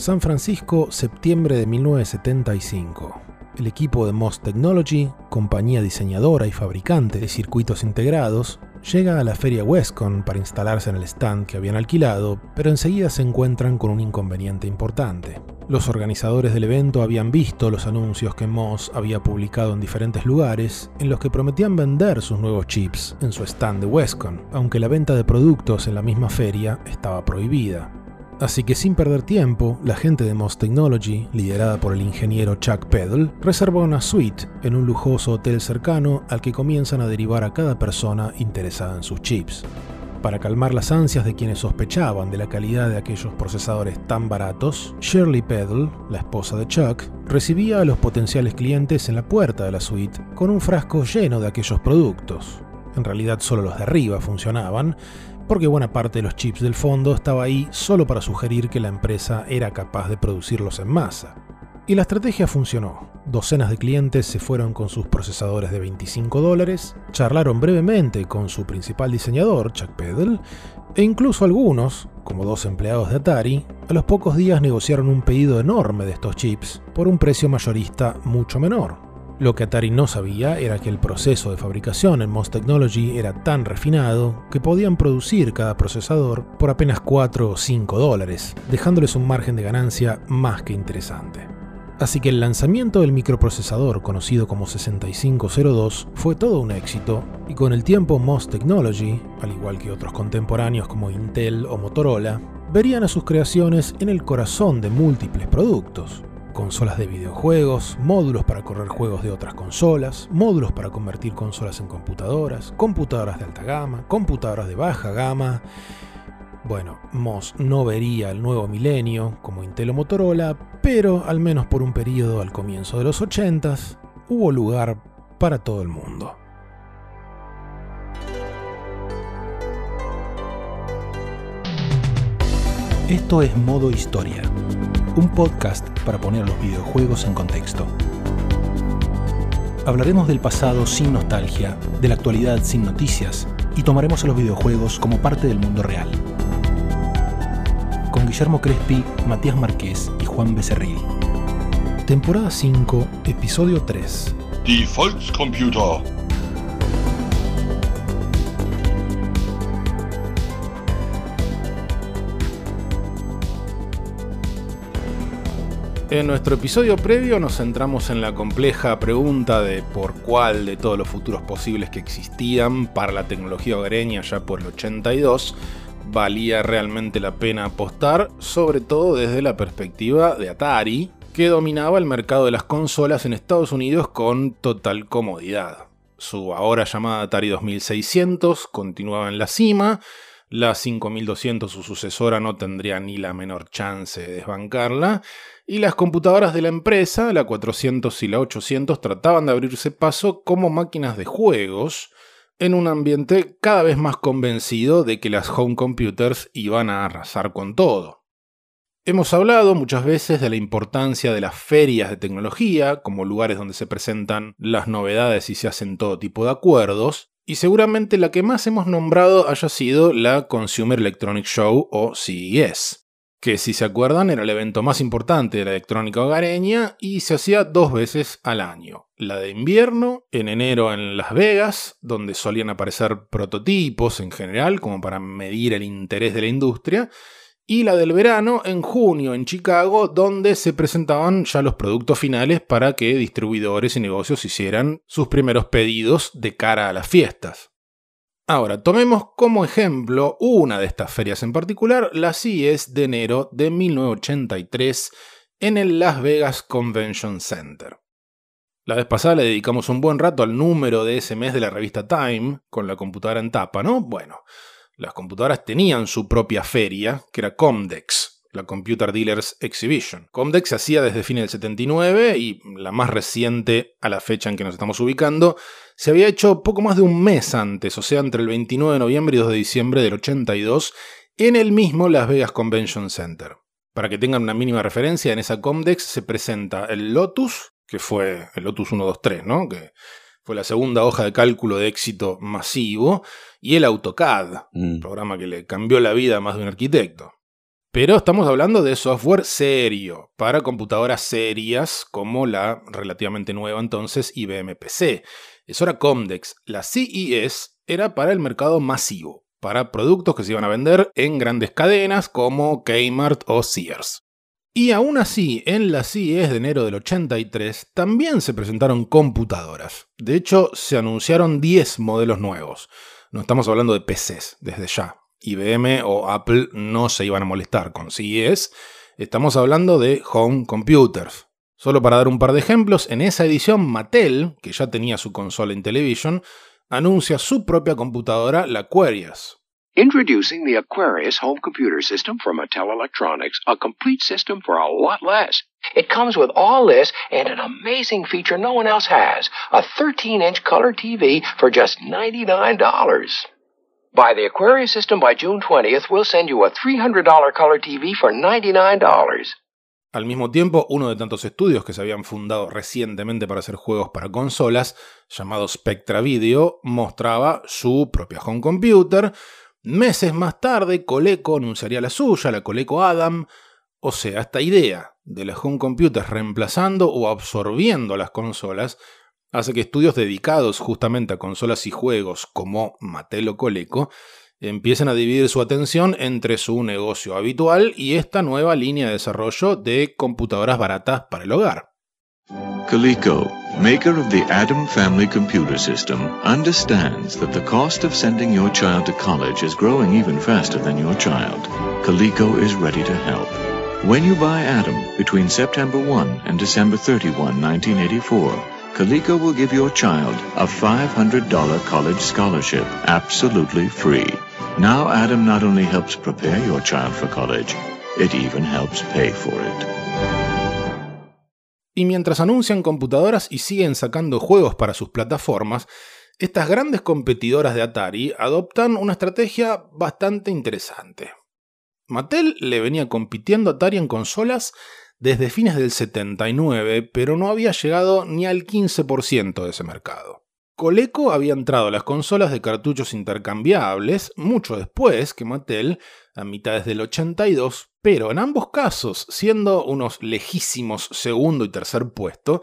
San Francisco, septiembre de 1975. El equipo de MOS Technology, compañía diseñadora y fabricante de circuitos integrados, llega a la feria Westcon para instalarse en el stand que habían alquilado, pero enseguida se encuentran con un inconveniente importante. Los organizadores del evento habían visto los anuncios que Moss había publicado en diferentes lugares en los que prometían vender sus nuevos chips en su stand de Westcon, aunque la venta de productos en la misma feria estaba prohibida. Así que sin perder tiempo, la gente de Moss Technology, liderada por el ingeniero Chuck Peddle, reservó una suite en un lujoso hotel cercano al que comienzan a derivar a cada persona interesada en sus chips. Para calmar las ansias de quienes sospechaban de la calidad de aquellos procesadores tan baratos, Shirley Peddle, la esposa de Chuck, recibía a los potenciales clientes en la puerta de la suite con un frasco lleno de aquellos productos. En realidad solo los de arriba funcionaban, porque buena parte de los chips del fondo estaba ahí solo para sugerir que la empresa era capaz de producirlos en masa. Y la estrategia funcionó. Docenas de clientes se fueron con sus procesadores de 25 dólares, charlaron brevemente con su principal diseñador, Chuck Peddle, e incluso algunos, como dos empleados de Atari, a los pocos días negociaron un pedido enorme de estos chips por un precio mayorista mucho menor. Lo que Atari no sabía era que el proceso de fabricación en MOS Technology era tan refinado que podían producir cada procesador por apenas 4 o 5 dólares, dejándoles un margen de ganancia más que interesante. Así que el lanzamiento del microprocesador conocido como 6502 fue todo un éxito y con el tiempo MOS Technology, al igual que otros contemporáneos como Intel o Motorola, verían a sus creaciones en el corazón de múltiples productos, consolas de videojuegos, módulos para correr juegos de otras consolas, módulos para convertir consolas en computadoras, computadoras de alta gama, computadoras de baja gama. Bueno, MOS no vería el nuevo milenio como Intel o Motorola, pero al menos por un periodo al comienzo de los 80s hubo lugar para todo el mundo. Esto es Modo Historia un podcast para poner los videojuegos en contexto. Hablaremos del pasado sin nostalgia, de la actualidad sin noticias y tomaremos a los videojuegos como parte del mundo real. Con Guillermo Crespi, Matías Marqués y Juan Becerril. Temporada 5, episodio 3. Die Volkscomputer. En nuestro episodio previo nos centramos en la compleja pregunta de por cuál de todos los futuros posibles que existían para la tecnología hogareña ya por el 82 valía realmente la pena apostar, sobre todo desde la perspectiva de Atari, que dominaba el mercado de las consolas en Estados Unidos con total comodidad. Su ahora llamada Atari 2600 continuaba en la cima, la 5200, su sucesora, no tendría ni la menor chance de desbancarla, y las computadoras de la empresa, la 400 y la 800, trataban de abrirse paso como máquinas de juegos en un ambiente cada vez más convencido de que las home computers iban a arrasar con todo. Hemos hablado muchas veces de la importancia de las ferias de tecnología como lugares donde se presentan las novedades y se hacen todo tipo de acuerdos, y seguramente la que más hemos nombrado haya sido la Consumer Electronic Show o CES que si se acuerdan era el evento más importante de la electrónica hogareña y se hacía dos veces al año. La de invierno, en enero en Las Vegas, donde solían aparecer prototipos en general como para medir el interés de la industria, y la del verano en junio en Chicago, donde se presentaban ya los productos finales para que distribuidores y negocios hicieran sus primeros pedidos de cara a las fiestas. Ahora, tomemos como ejemplo una de estas ferias en particular, la CES de enero de 1983 en el Las Vegas Convention Center. La vez pasada le dedicamos un buen rato al número de ese mes de la revista Time, con la computadora en tapa, ¿no? Bueno, las computadoras tenían su propia feria, que era Comdex, la Computer Dealers Exhibition. Comdex se hacía desde fines del 79 y la más reciente a la fecha en que nos estamos ubicando se había hecho poco más de un mes antes, o sea, entre el 29 de noviembre y 2 de diciembre del 82, en el mismo Las Vegas Convention Center. Para que tengan una mínima referencia, en esa Comdex se presenta el Lotus, que fue el Lotus 123, ¿no? Que fue la segunda hoja de cálculo de éxito masivo, y el AutoCAD, un mm. programa que le cambió la vida a más de un arquitecto. Pero estamos hablando de software serio, para computadoras serias como la relativamente nueva entonces IBM PC. Eso era Comdex. La CES era para el mercado masivo, para productos que se iban a vender en grandes cadenas como Kmart o Sears. Y aún así, en la CES de enero del 83 también se presentaron computadoras. De hecho, se anunciaron 10 modelos nuevos. No estamos hablando de PCs desde ya. IBM o Apple no se iban a molestar con CES. Estamos hablando de home computers. Solo para dar un par de ejemplos, en esa edición Mattel, que ya tenía su consola en television, anuncia su propia computadora, la Aquarius. Introducing the Aquarius home computer system from Mattel Electronics, a complete system for a lot less. It comes with all this and an amazing feature no one else has a 13 inch color TV for just $99. The Aquarius system by June 20th, we'll send you a $300 color TV for $99. Al mismo tiempo, uno de tantos estudios que se habían fundado recientemente para hacer juegos para consolas, llamado Spectra Video, mostraba su propia home computer, Meses más tarde, Coleco anunciaría la suya, la Coleco Adam. O sea, esta idea de los home computers reemplazando o absorbiendo las consolas hace que estudios dedicados justamente a consolas y juegos como Mattel o Coleco empiecen a dividir su atención entre su negocio habitual y esta nueva línea de desarrollo de computadoras baratas para el hogar. Coleco, maker of the Atom Family computer system, understands that the cost of sending your child to college is growing even faster than your child. Coleco is ready to help. When you buy Atom between September 1 and December 31, 1984, Coleco will give your child a $500 college scholarship absolutely free. Now Atom not only helps prepare your child for college, it even helps pay for it. Y mientras anuncian computadoras y siguen sacando juegos para sus plataformas, estas grandes competidoras de Atari adoptan una estrategia bastante interesante. Mattel le venía compitiendo a Atari en consolas desde fines del 79, pero no había llegado ni al 15% de ese mercado. Coleco había entrado a las consolas de cartuchos intercambiables mucho después que Mattel, a mitades del 82, pero en ambos casos, siendo unos lejísimos segundo y tercer puesto,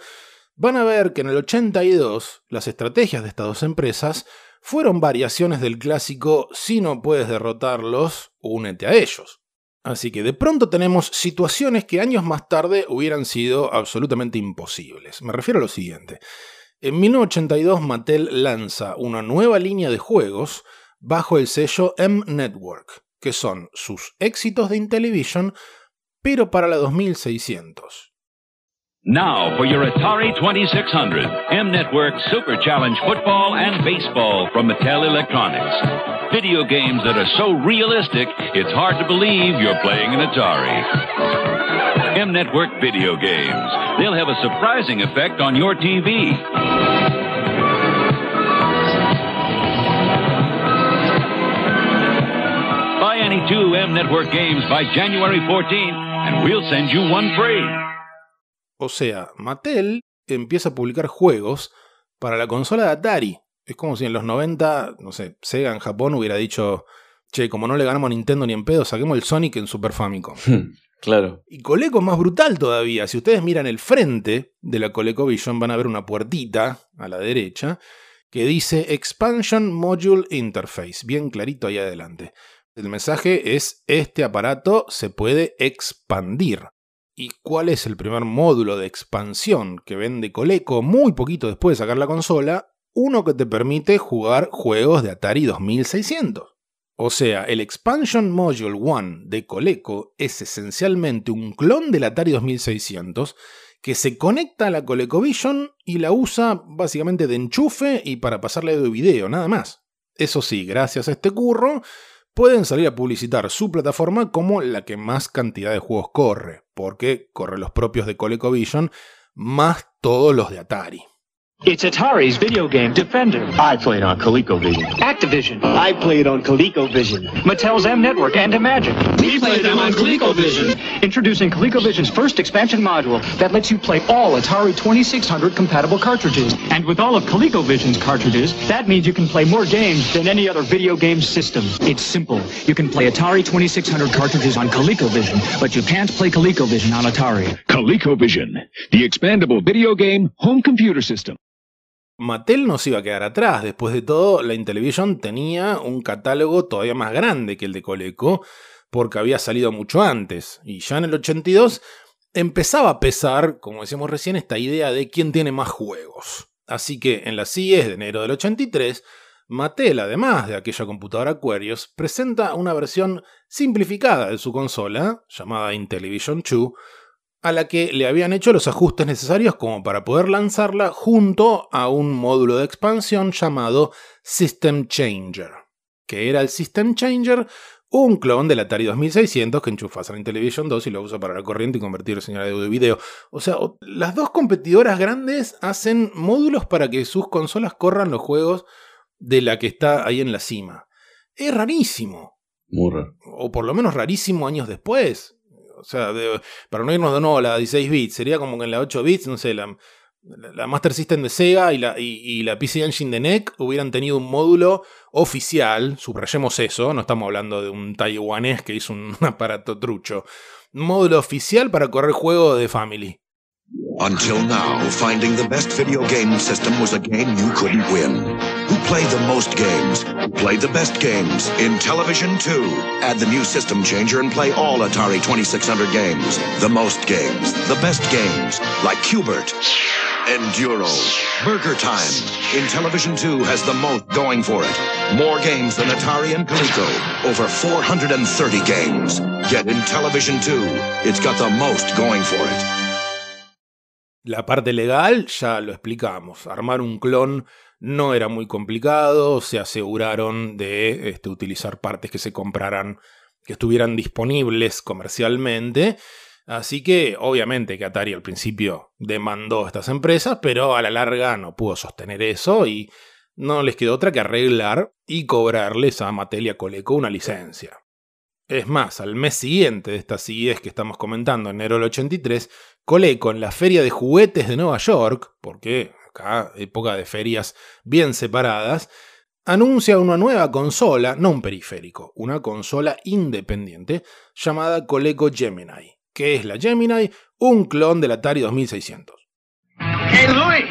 van a ver que en el 82 las estrategias de estas dos empresas fueron variaciones del clásico si no puedes derrotarlos, únete a ellos. Así que de pronto tenemos situaciones que años más tarde hubieran sido absolutamente imposibles. Me refiero a lo siguiente. En 1982 Mattel lanza una nueva línea de juegos bajo el sello M Network, que son sus éxitos de Intellivision, pero para la 2600. Now for your Atari 2600, M Network Super Challenge Football and Baseball from Mattel Electronics. Video games that are so realistic, it's hard to believe you're playing an Atari. M Network video games. They'll have a surprising effect on your TV. Buy any two M Network games by January 14, and we'll send you one free. O sea, Mattel empieza a publicar juegos para la consola de Atari. Es como si en los 90, no sé, Sega en Japón hubiera dicho, che, como no le ganamos a Nintendo ni en pedo, saquemos el Sonic en Super Famicom. Claro. Y Coleco es más brutal todavía. Si ustedes miran el frente de la ColecoVision, van a ver una puertita a la derecha que dice Expansion Module Interface, bien clarito ahí adelante. El mensaje es, este aparato se puede expandir. ¿Y cuál es el primer módulo de expansión que vende Coleco muy poquito después de sacar la consola? Uno que te permite jugar juegos de Atari 2600. O sea, el Expansion Module 1 de Coleco es esencialmente un clon del Atari 2600 que se conecta a la ColecoVision y la usa básicamente de enchufe y para pasarle audio video, nada más. Eso sí, gracias a este curro, pueden salir a publicitar su plataforma como la que más cantidad de juegos corre, porque corre los propios de ColecoVision más todos los de Atari. It's Atari's video game Defender. I played on ColecoVision. Activision. I played on ColecoVision. Mattel's M Network and Imagine. We played them on ColecoVision. Introducing ColecoVision's first expansion module that lets you play all Atari 2600 compatible cartridges. And with all of ColecoVision's cartridges, that means you can play more games than any other video game system. It's simple. You can play Atari 2600 cartridges on ColecoVision, but you can't play ColecoVision on Atari. ColecoVision, the expandable video game home computer system. Mattel no se iba a quedar atrás. Después de todo, la Intellivision tenía un catálogo todavía más grande que el de Coleco, porque había salido mucho antes. Y ya en el 82 empezaba a pesar, como decíamos recién, esta idea de quién tiene más juegos. Así que en la CIES de enero del 83, Mattel, además de aquella computadora Aquarius, presenta una versión simplificada de su consola, llamada Intellivision 2, a la que le habían hecho los ajustes necesarios como para poder lanzarla junto a un módulo de expansión llamado System Changer, que era el System Changer, un clon del Atari 2600 que enchufas a la Intellivision 2 y lo usa para la corriente y convertir señal de audio y video. O sea, las dos competidoras grandes hacen módulos para que sus consolas corran los juegos de la que está ahí en la cima. Es rarísimo. Muy raro. O por lo menos rarísimo años después. O sea, para no irnos de nuevo a la 16 bits, sería como que en la 8 bits, no sé, la, Master System de Sega y la, y, la PC Engine de NEC hubieran tenido un módulo oficial, subrayemos eso, no estamos hablando de un taiwanés que hizo un aparato trucho, un módulo oficial para correr juego de Family. Until now, finding the best video game was a game you couldn't win. Played the most games? Play the best games? In Television 2, add the new system changer and play all Atari 2600 games. The most games, the best games, like Cubert, Enduro, Burger Time. In Television 2 has the most going for it. More games than Atari and Coleco. Over 430 games. Get in Television 2. It's got the most going for it. La parte legal ya lo explicamos. Armar un clon no era muy complicado, se aseguraron de este, utilizar partes que se compraran, que estuvieran disponibles comercialmente. Así que obviamente que Atari al principio demandó a estas empresas, pero a la larga no pudo sostener eso y no les quedó otra que arreglar y cobrarles a Mattel y a Coleco una licencia. Es más, al mes siguiente de estas CIEs que estamos comentando, enero del 83, Coleco en la Feria de Juguetes de Nueva York, porque acá época de ferias bien separadas, anuncia una nueva consola, no un periférico, una consola independiente llamada Coleco Gemini, que es la Gemini, un clon del Atari 2600. Hey Louis,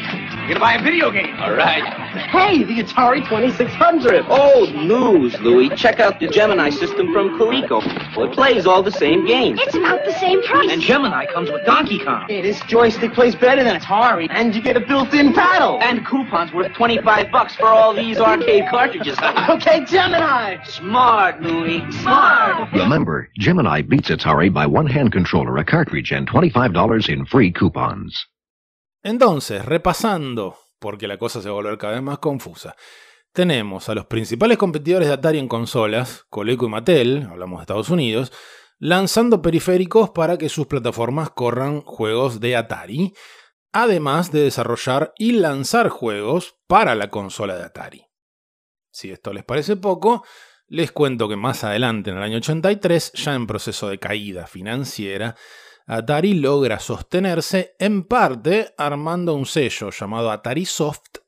you're gonna buy a video game. All right. Hey, the Atari 2600. Old news, Louis. Check out the Gemini system from Coleco. It plays all the same games. It's about the same price. And Gemini comes with Donkey Kong. Hey, this joystick plays better than Atari, and you get a built-in paddle. And coupons worth 25 bucks for all these arcade cartridges. okay, Gemini. Smart, Louis. Smart. Remember, Gemini beats Atari by one hand controller, a cartridge, and $25 in free coupons. Entonces, repasando, porque la cosa se va a volver cada vez más confusa, tenemos a los principales competidores de Atari en consolas, Coleco y Mattel, hablamos de Estados Unidos, lanzando periféricos para que sus plataformas corran juegos de Atari, además de desarrollar y lanzar juegos para la consola de Atari. Si esto les parece poco, les cuento que más adelante, en el año 83, ya en proceso de caída financiera, Atari logra sostenerse en parte armando un sello llamado Atari Soft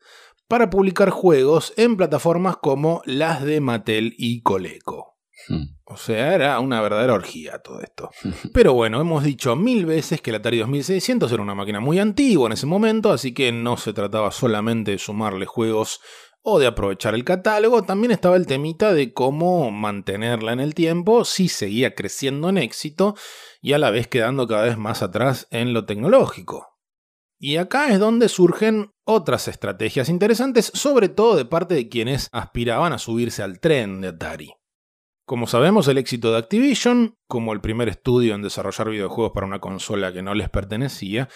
para publicar juegos en plataformas como las de Mattel y Coleco. Hmm. O sea, era una verdadera orgía todo esto. Pero bueno, hemos dicho mil veces que el Atari 2600 era una máquina muy antigua en ese momento, así que no se trataba solamente de sumarle juegos o de aprovechar el catálogo, también estaba el temita de cómo mantenerla en el tiempo si seguía creciendo en éxito y a la vez quedando cada vez más atrás en lo tecnológico. Y acá es donde surgen otras estrategias interesantes, sobre todo de parte de quienes aspiraban a subirse al tren de Atari. Como sabemos, el éxito de Activision, como el primer estudio en desarrollar videojuegos para una consola que no les pertenecía,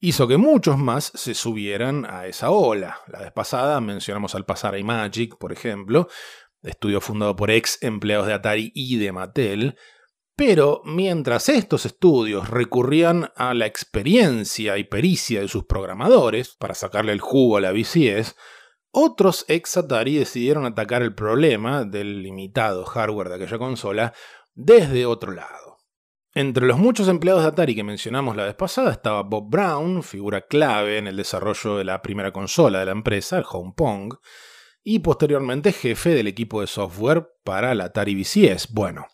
hizo que muchos más se subieran a esa ola. La vez pasada mencionamos al pasar a Magic, por ejemplo, estudio fundado por ex empleados de Atari y de Mattel, Pero mientras estos estudios recurrían a la experiencia y pericia de sus programadores para sacarle el jugo a la VCS, otros ex Atari decidieron atacar el problema del limitado hardware de aquella consola desde otro lado. Entre los muchos empleados de Atari que mencionamos la vez pasada estaba Bob Brown, figura clave en el desarrollo de la primera consola de la empresa, el Home Pong, y posteriormente jefe del equipo de software para la Atari VCS. Bueno,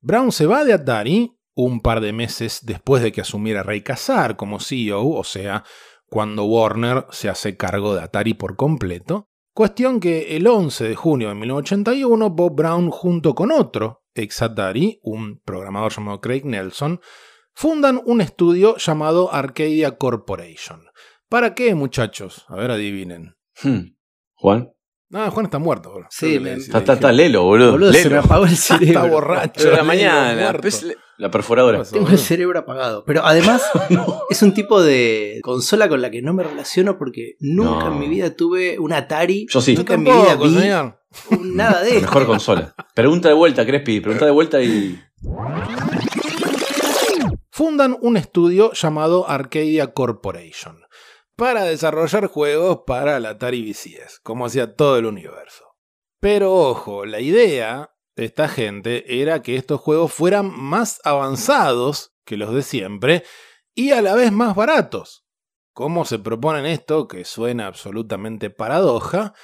Brown se va de Atari un par de meses después de que asumiera Ray Kazar como CEO, o sea, cuando Warner se hace cargo de Atari por completo. Cuestión que el 11 de junio de 1981 Bob Brown junto con otro ex Atari, un programador llamado Craig Nelson, fundan un estudio llamado Arcadia Corporation. ¿Para qué, muchachos? A ver, adivinen. Hmm. Juan. Ah, Juan está muerto. Bro. Sí, Está, está, está lelo, boludo. Boludo, se me apagó el cerebro. Está borracho. De la mañana. pues, la perforadora. Tengo el cerebro apagado. Pero además es un tipo de consola con la que no me relaciono porque nunca No. en mi vida tuve un Atari. Yo sí. Nunca en mi vida vi señor. nada de La esto. mejor consola. Pregunta de vuelta, Crespi. Pregunta de vuelta y. fundan un estudio llamado Arcadia Corporation para desarrollar juegos para la Atari VCS, como hacía todo el universo. Pero ojo, la idea de esta gente era que estos juegos fueran más avanzados que los de siempre y a la vez más baratos. ¿Cómo se proponen esto, que suena absolutamente paradoja?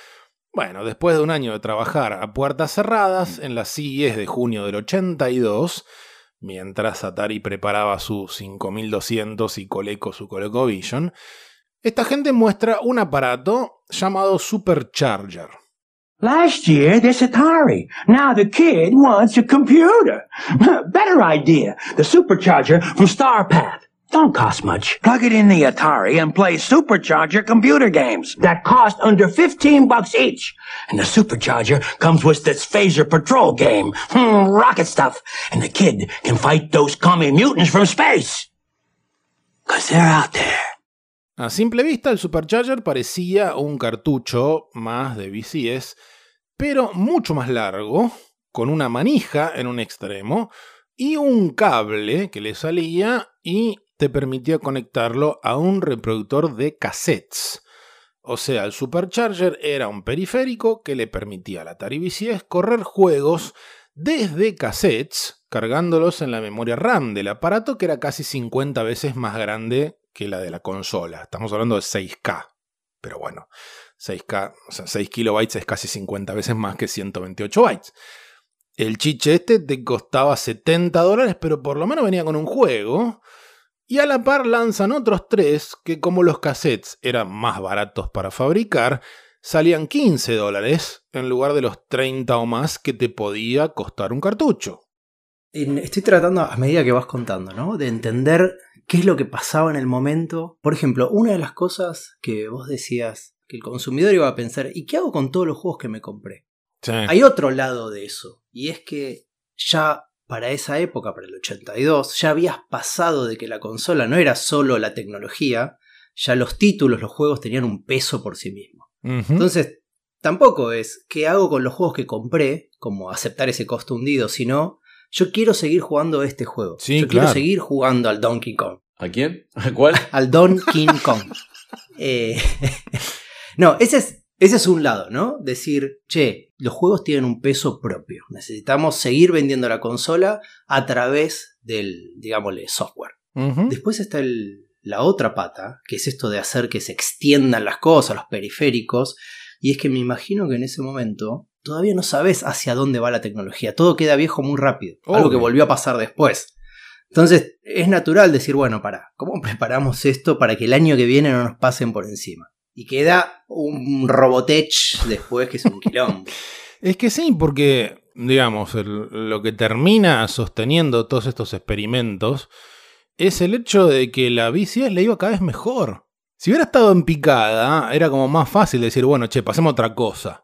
Bueno, después de un año de trabajar a puertas cerradas en las CES de junio del 82, mientras Atari preparaba su 5200 y Coleco su ColecoVision, esta gente muestra un aparato llamado Supercharger. Last year, this Atari. Now the kid wants a computer. Better idea. The supercharger from StarPath. Don't cost much. Plug it in the Atari and play supercharger computer games that cost under 15 bucks each. And the supercharger comes with this phaser patrol game. Hmm, rocket stuff. And the kid can fight those commie mutants from space. Cause they're out there. A simple vista, el Supercharger parecía un cartucho más de VCS, pero mucho más largo, con una manija en un extremo y un cable que le salía y te permitía conectarlo a un reproductor de cassettes. O sea, el Supercharger era un periférico que le permitía a la Atari VCS correr juegos desde cassettes, cargándolos en la memoria RAM del aparato que era casi 50 veces más grande que la de la consola. Estamos hablando de 6K. Pero bueno, 6K, o sea, 6 kilobytes es casi 50 veces más que 128 bytes. El chiche este te costaba 70 dólares, pero por lo menos venía con un juego. Y a la par lanzan otros tres que como los cassettes eran más baratos para fabricar, salían 15 dólares en lugar de los 30 o más que te podía costar un cartucho. Estoy tratando, a medida que vas contando, ¿no? De entender qué es lo que pasaba en el momento. Por ejemplo, una de las cosas que vos decías que el consumidor iba a pensar, ¿y qué hago con todos los juegos que me compré? Sí. Hay otro lado de eso, y es que ya para esa época, para el 82, ya habías pasado de que la consola no era solo la tecnología, ya los títulos, los juegos tenían un peso por sí mismos. Entonces, tampoco es qué hago con los juegos que compré, como aceptar ese costo hundido, sino yo quiero seguir jugando este juego. Sí, yo claro. quiero seguir jugando al Donkey Kong. ¿A quién? ¿A cuál? Al Donkey Kong. Eh, no, ese es, ese es un lado, ¿no? Decir, che, los juegos tienen un peso propio. Necesitamos seguir vendiendo la consola a través del, digámosle, software. Después está el- la otra pata, que es esto de hacer que se extiendan las cosas, los periféricos, y es que me imagino que en ese momento todavía no sabes hacia dónde va la tecnología, todo queda viejo muy rápido, algo que volvió a pasar después. Entonces es natural decir, bueno, para, ¿cómo preparamos esto para que el año que viene no nos pasen por encima? Y queda un Robotech después que es un quilombo. Es que sí, porque, digamos, el- lo que termina sosteniendo todos estos experimentos es el hecho de que la VCS le iba cada vez mejor. Si hubiera estado en picada, era como más fácil decir, bueno, che, pasemos a otra cosa.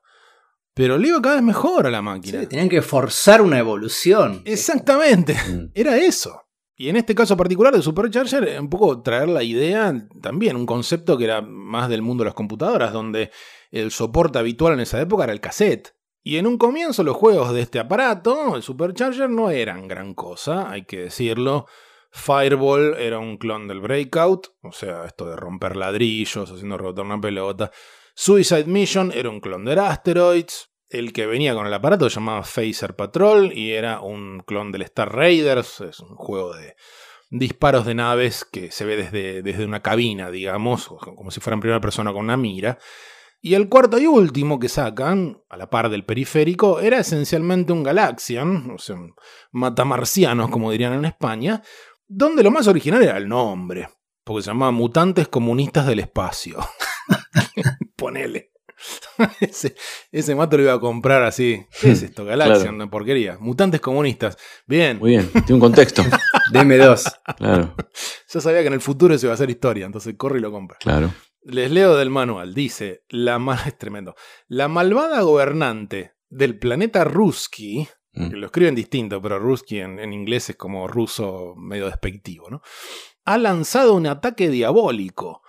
Pero le iba cada vez mejor a la máquina. Sí, tenían que forzar una evolución. Exactamente, Mm. era eso. Y en este caso particular de Supercharger, un poco traer la idea también, un concepto que era más del mundo de las computadoras, donde el soporte habitual en esa época era el cassette. Y en un comienzo los juegos de este aparato, el Supercharger, no eran gran cosa, hay que decirlo. Fireball era un clon del Breakout, o sea, esto de romper ladrillos, haciendo rebotar una pelota. Suicide Mission era un clon del Asteroids. El que venía con el aparato se llamaba Phaser Patrol y era un clon del Star Raiders, es un juego de disparos de naves que se ve desde, desde una cabina, digamos, como si fuera en primera persona con una mira. Y el cuarto y último que sacan, a la par del periférico, era esencialmente un Galaxian, o sea, matamarcianos, como dirían en España, donde lo más original era el nombre, porque se llamaba Mutantes Comunistas del Espacio. Ponele. ese, ese mato lo iba a comprar así. ¿Qué es esto? Galaxian, Claro. una porquería. Mutantes comunistas. Bien. Muy bien, tiene un contexto. DM2. Claro, Yo sabía que en el futuro eso iba a ser historia, entonces corre y lo compra. claro. Les leo del manual. Dice, la es tremendo. La malvada gobernante del planeta Ruski, Mm. que lo escriben distinto, pero Ruski en, en inglés es como ruso medio despectivo, ¿no? Ha lanzado un ataque diabólico.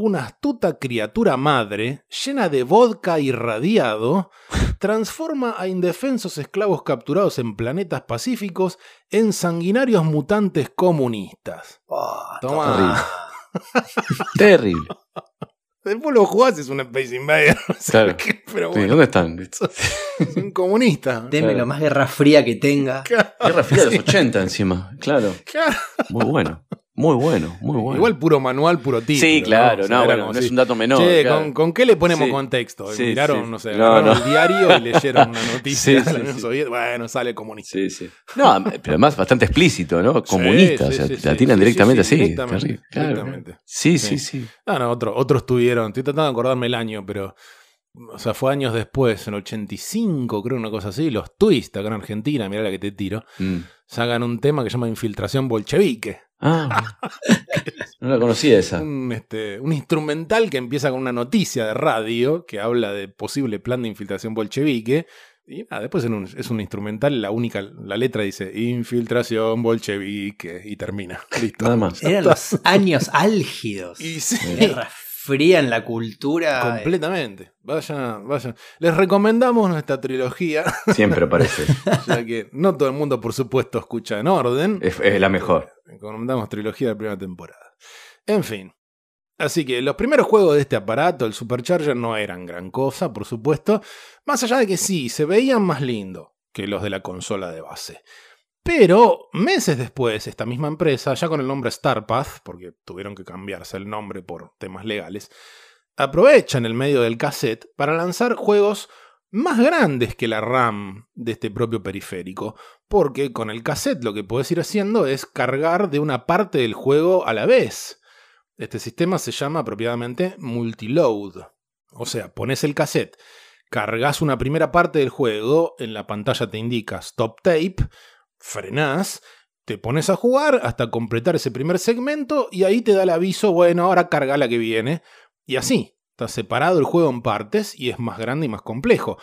Una astuta criatura madre, llena de vodka irradiado, transforma a indefensos esclavos capturados en planetas pacíficos en sanguinarios mutantes comunistas. Toma. Terrible. Después lo jugás, es un Space Invader. Claro. pero Sí, ¿Dónde están? es un comunista. Deme lo más guerra fría que tenga. Guerra Fría de los 80 encima, claro. Claro. Muy bueno, muy bueno, muy bueno. Igual puro manual, puro título. Sí, claro, O sea, no, era bueno, como no es un dato menor. Che, claro. ¿con, con qué le ponemos Sí. contexto? Sí, Miraron, sí. no sé, No, no. el diario y leyeron una noticia Sí, sí, de la Unión sí. Soviética. Bueno, sale comunista. Sí, sí. No, pero además bastante explícito, ¿no? Comunista, Sí, o sea, la tiran sí, directamente sí, sí, así. directamente, terrible, claro. directamente. Sí, sí, sí. No, no, otro- otros tuvieron. Estoy tratando de acordarme el año, pero. O sea, fue años después, en 85, creo, una cosa así. Los Twist, acá en Argentina, mirá la que te tiro. Mm. Sacan un tema que se llama Infiltración Bolchevique. Ah, no la conocía esa. Un, este, un instrumental que empieza con una noticia de radio que habla de posible plan de infiltración bolchevique. Y nada, después es un, es un instrumental, la única, la letra dice infiltración bolchevique y termina. Listo. Nada más. Eran los años álgidos. Y sí, Guerra fría en la cultura. completamente. Vayan, vayan. Les recomendamos nuestra trilogía, Siempre aparece. ya que no todo el mundo, por supuesto, escucha en orden. Es, es la mejor. Recomendamos trilogía de primera temporada. En fin. Así que los primeros juegos de este aparato, el Supercharger, no eran gran cosa, por supuesto. Más allá de que sí, se veían más lindo que los de la consola de base. Pero meses después, esta misma empresa, ya con el nombre StarPath, porque tuvieron que cambiarse el nombre por temas legales, aprovechan el medio del cassette para lanzar juegos más grandes que la RAM de este propio periférico, porque con el cassette lo que puedes ir haciendo es cargar de una parte del juego a la vez. Este sistema se llama apropiadamente multiload. O sea, pones el cassette, cargas una primera parte del juego, en la pantalla te indica stop tape, frenás, te pones a jugar hasta completar ese primer segmento y ahí te da el aviso, bueno, ahora carga la que viene. Y así, está separado el juego en partes y es más grande y más complejo.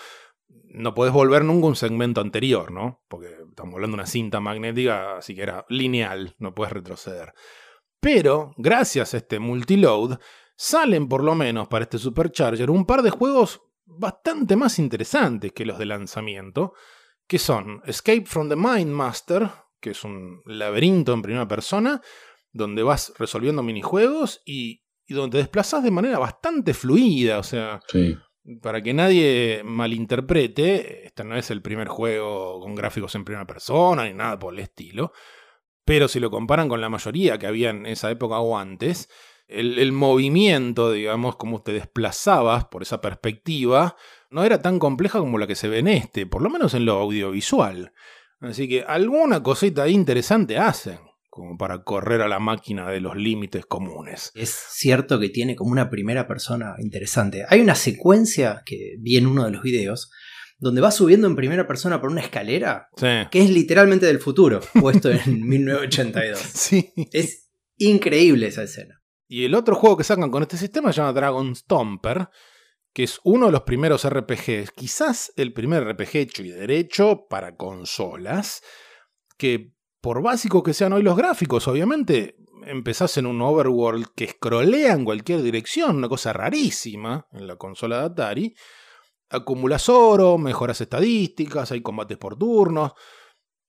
No podés volver nunca un segmento anterior, ¿no? Porque estamos hablando de una cinta magnética, así que era lineal, no puedes retroceder. Pero, gracias a este multiload, salen por lo menos para este Supercharger un par de juegos bastante más interesantes que los de lanzamiento, que son Escape from the Mind Master, que es un laberinto en primera persona, donde vas resolviendo minijuegos y, y donde te desplazas de manera bastante fluida, o sea, Sí. para que nadie malinterprete, este no es el primer juego con gráficos en primera persona ni nada por el estilo. Pero si lo comparan con la mayoría que había en esa época o antes, el, el movimiento, digamos, como te desplazabas por esa perspectiva, no era tan compleja como la que se ve en este, por lo menos en lo audiovisual. Así que alguna cosita interesante hacen, como para correr a la máquina de los límites comunes. Es cierto que tiene como una primera persona interesante. Hay una secuencia que vi en uno de los videos donde va subiendo en primera persona por una escalera Sí. que es literalmente del futuro, puesto en 1982. Sí. Es increíble esa escena. Y el otro juego que sacan con este sistema se llama Dragon Stomper, que es uno de los primeros RPGs, quizás el primer RPG hecho y derecho para consolas, que por básicos que sean hoy los gráficos, obviamente, empezás en un overworld que scrollea en cualquier dirección, una cosa rarísima en la consola de Atari, acumulas oro, mejoras estadísticas, hay combates por turnos.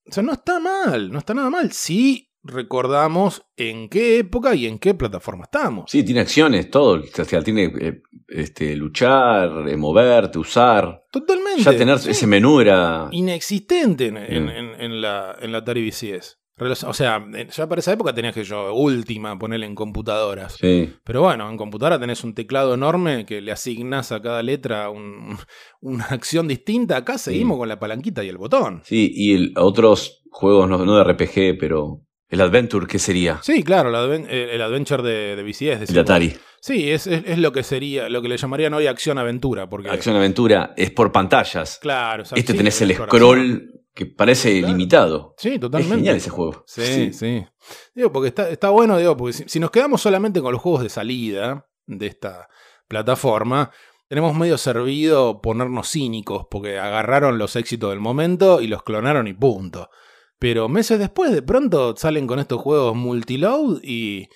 O sea, no está mal, no está nada mal. Si recordamos en qué época y en qué plataforma estamos. Sí, tiene acciones, todo. O sea, tiene eh, este, luchar, eh, moverte, usar. Totalmente. Ya tener sí. ese menú era. Inexistente en, Mm. en- en la, en la Atari VCS. O sea, ya para esa época tenías que yo, última, ponerle en computadoras. Sí. Pero bueno, en computadora tenés un teclado enorme que le asignás a cada letra un- una acción distinta. Acá seguimos con la palanquita y el botón. Sí, y el- otros juegos, no, no de RPG, pero. El Adventure, ¿qué sería? Sí, claro, el, adven- el- el adventure de, de decimos. Atari. Sí, es, es- es lo que sería, lo que le llamarían hoy acción-aventura. Porque, Acción Aventura es por pantallas. claro, o sea, Este sí, tenés el scroll que parece limitado. Sí, totalmente. Es genial ese juego. Sí, sí. Digo, porque está, está bueno, digo, porque si, si nos quedamos solamente con los juegos de salida de esta plataforma, tenemos medio servido ponernos cínicos, porque agarraron los éxitos del momento y los clonaron y punto. Pero meses después, de pronto salen con estos juegos multiload y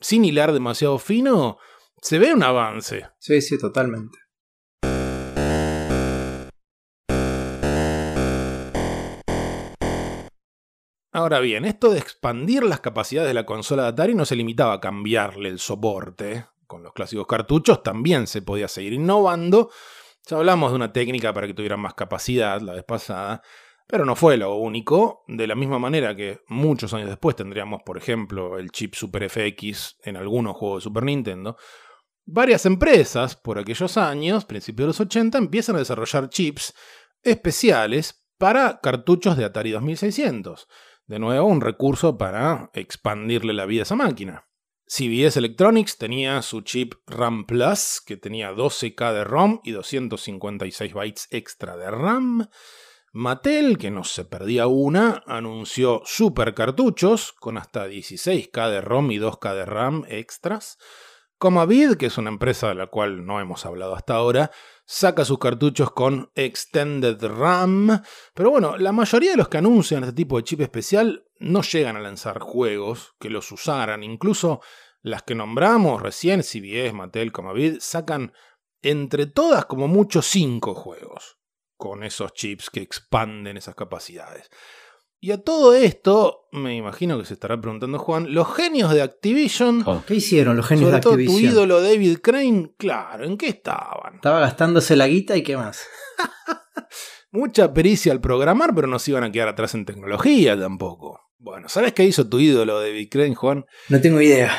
sin hilar demasiado fino, se ve un avance. Sí, sí, totalmente. Ahora bien, esto de expandir las capacidades de la consola de Atari no se limitaba a cambiarle el soporte. Con los clásicos cartuchos también se podía seguir innovando. Ya hablamos de una técnica para que tuvieran más capacidad la vez pasada, pero no fue lo único. De la misma manera que muchos años después tendríamos, por ejemplo, el chip Super FX en algunos juegos de Super Nintendo. Varias empresas, por aquellos años, principios de los 80, empiezan a desarrollar chips especiales para cartuchos de Atari 2600. De nuevo, un recurso para expandirle la vida a esa máquina. CBS Electronics tenía su chip RAM Plus, que tenía 12K de ROM y 256 bytes extra de RAM. Mattel, que no se perdía una, anunció super cartuchos con hasta 16K de ROM y 2K de RAM extras. Comavid, que es una empresa de la cual no hemos hablado hasta ahora, saca sus cartuchos con Extended RAM. Pero bueno, la mayoría de los que anuncian este tipo de chip especial no llegan a lanzar juegos que los usaran. Incluso las que nombramos recién, CBS, Mattel, Comavid, sacan entre todas como mucho 5 juegos con esos chips que expanden esas capacidades. Y a todo esto, me imagino que se estará preguntando Juan, los genios de Activision, ¿Qué hicieron los genios sobre de todo tu Activision? ídolo David Crane, claro, ¿en qué estaban? Estaba gastándose la guita y qué más. Mucha pericia al programar, pero no se iban a quedar atrás en tecnología tampoco. Bueno, ¿sabes qué hizo tu ídolo David Crane, Juan? No tengo idea.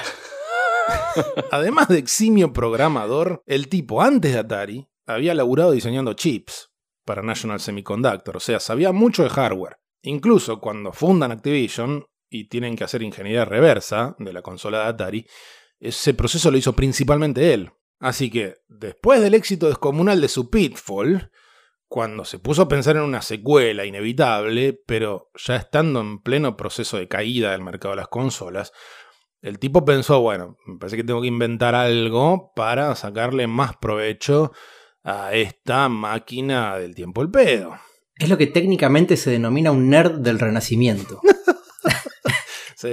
Además de eximio programador, el tipo antes de Atari había laburado diseñando chips para National Semiconductor, o sea, sabía mucho de hardware. Incluso cuando fundan Activision y tienen que hacer ingeniería reversa de la consola de Atari, ese proceso lo hizo principalmente él. Así que, después del éxito descomunal de su Pitfall, cuando se puso a pensar en una secuela inevitable, pero ya estando en pleno proceso de caída del mercado de las consolas, el tipo pensó, bueno, me parece que tengo que inventar algo para sacarle más provecho a esta máquina del tiempo el pedo. Es lo que técnicamente se denomina un nerd del renacimiento. Sí,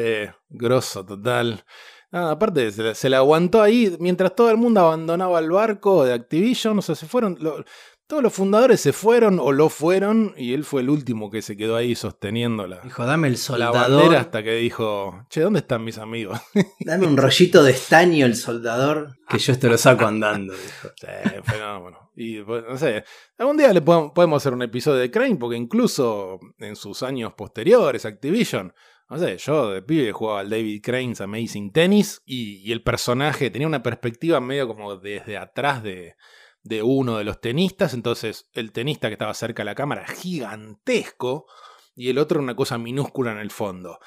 grosso total. Ah, aparte, se, la- se la aguantó ahí mientras todo el mundo abandonaba el barco de Activision. O sea, se fueron. lo- todos los fundadores se fueron o lo fueron. Y él fue el último que se quedó ahí sosteniendo la, Dijo, dame el la soldador. bandera hasta que dijo: Che, ¿dónde están mis amigos? Dame un rollito de estaño el soldador, que yo esto lo saco andando. dijo. Sí, fenómeno. Y pues, no sé, algún día le podemos, hacer un episodio de Crane, porque incluso en sus años posteriores, Activision, no sé, yo de pibe jugaba al David Crane's Amazing Tennis y, y el personaje tenía una perspectiva medio como desde atrás de, de uno de los tenistas, entonces el tenista que estaba cerca de la cámara, gigantesco, y el otro una cosa minúscula en el fondo.